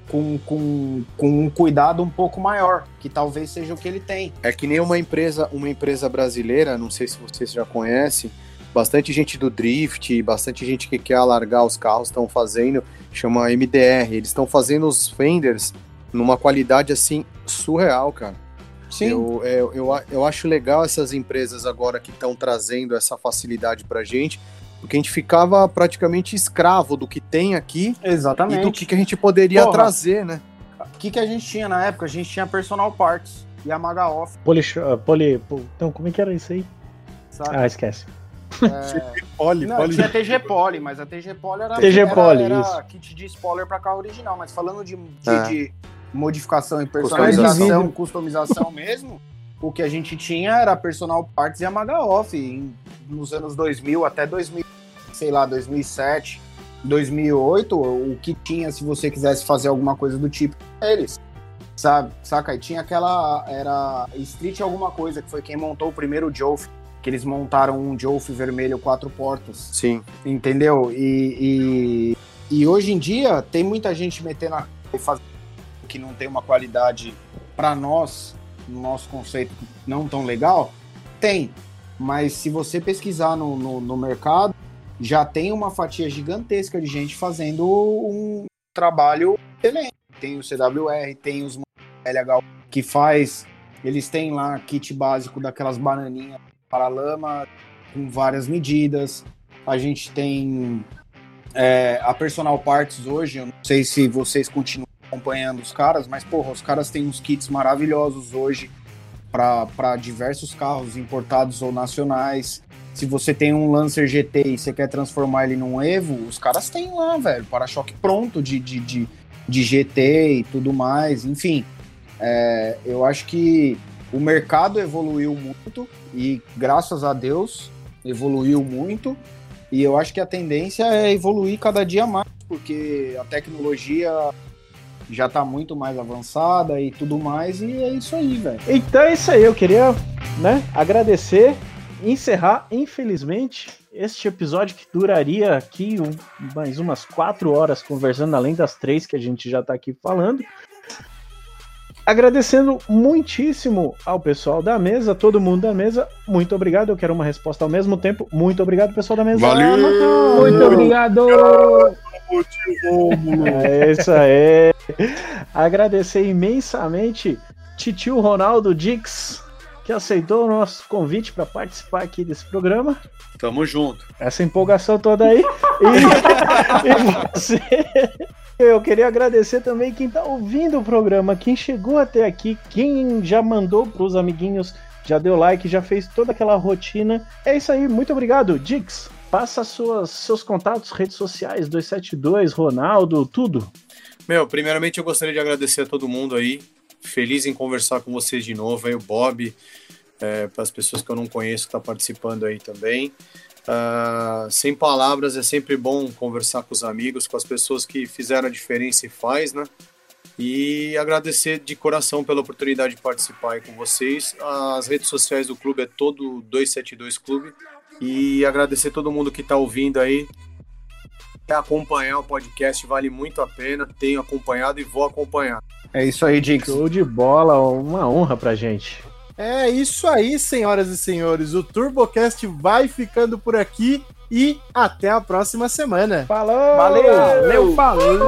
com, com, com um cuidado um pouco maior, que talvez seja o que ele tem. É que nem uma empresa, uma empresa brasileira, não sei se vocês já conhecem, bastante gente do drift, bastante gente que quer alargar os carros estão fazendo, chama MDR. Eles estão fazendo os fenders numa qualidade assim surreal, cara. Sim. Eu, eu, eu, a- eu acho legal essas empresas agora que estão trazendo essa facilidade pra gente, porque a gente ficava praticamente escravo do que tem aqui e Exatamente. do que, que a gente poderia Porra. trazer, né? O que, que a gente tinha na época? A gente tinha personal parts e a Maga Off, Poli, ah, poli, po- então, como é que era isso aí? sabe? Ah, esquece. É, *laughs* Poli, Não, tinha TG Poly, mas a TG Poly era, TG era, Poly, era isso. kit de spoiler para carro original, mas falando de, de, É. de modificação e Customização. personalização, customização *laughs* mesmo, o que a gente tinha era personal parts e a Maga Off em- nos anos 2000 até 2000, sei lá, 2007, 2008, o que tinha se você quisesse fazer alguma coisa do tipo eles. Sabe, saca? E tinha aquela. Era Street alguma coisa, que foi quem montou o primeiro Joff. Que eles montaram um Joff vermelho quatro portas. Sim. Entendeu? E, e, e hoje em dia tem muita gente metendo a e fazendo que não tem uma qualidade para nós, no nosso conceito não tão legal. Tem, mas se você pesquisar no, no, no mercado, já tem uma fatia gigantesca de gente fazendo um trabalho excelente. Tem o CWR, tem os LH que faz, eles têm lá kit básico daquelas bananinhas para lama com várias medidas. A gente tem é, a Personal Parts hoje, eu não sei se vocês continuam acompanhando os caras, mas porra, os caras têm uns kits maravilhosos hoje para diversos carros importados ou nacionais. Se você tem um Lancer GT e você quer transformar ele num Evo, os caras têm lá, velho, para-choque pronto de, de, de, de GT e tudo mais. Enfim, é, eu acho que o mercado evoluiu muito e, graças a Deus, evoluiu muito. E eu acho que a tendência é evoluir cada dia mais, porque a tecnologia já está muito mais avançada e tudo mais, e é isso aí, velho. Então é isso aí, eu queria né, agradecer encerrar, infelizmente, este episódio que duraria aqui um- mais umas quatro horas conversando, além das três que a gente já tá aqui falando. Agradecendo muitíssimo ao pessoal da mesa, todo mundo da mesa. Muito obrigado. Eu quero uma resposta ao mesmo tempo. Muito obrigado, pessoal da mesa. Valeu! Muito obrigado! *laughs* É isso aí. Agradecer imensamente Titio Ronaldo Dix, que aceitou o nosso convite para participar aqui desse programa. Tamo junto. Essa empolgação toda aí. E, *laughs* e você. Eu queria agradecer também quem está ouvindo o programa, quem chegou até aqui, quem já mandou para os amiguinhos, já deu like, já fez toda aquela rotina. É isso aí, muito obrigado, Dix. Passa suas, seus contatos, redes sociais, 272, Ronaldo, tudo. Meu, primeiramente eu gostaria de agradecer a todo mundo aí. Feliz em conversar com vocês de novo, aí o Bob, é, para as pessoas que eu não conheço que estão tá participando aí também. Uh, sem palavras, é sempre bom conversar com os amigos, com as pessoas que fizeram a diferença e faz, né? E agradecer de coração pela oportunidade de participar aí com vocês. As redes sociais do clube é todo 272 Clube. E agradecer todo mundo que está ouvindo aí. Acompanhar o podcast vale muito a pena. Tenho acompanhado e vou acompanhar. É isso aí, Dix. Show de bola, uma honra pra gente. É isso aí, senhoras e senhores. O TurboCast vai ficando por aqui e até a próxima semana. Falou! Valeu! Valeu! Falou!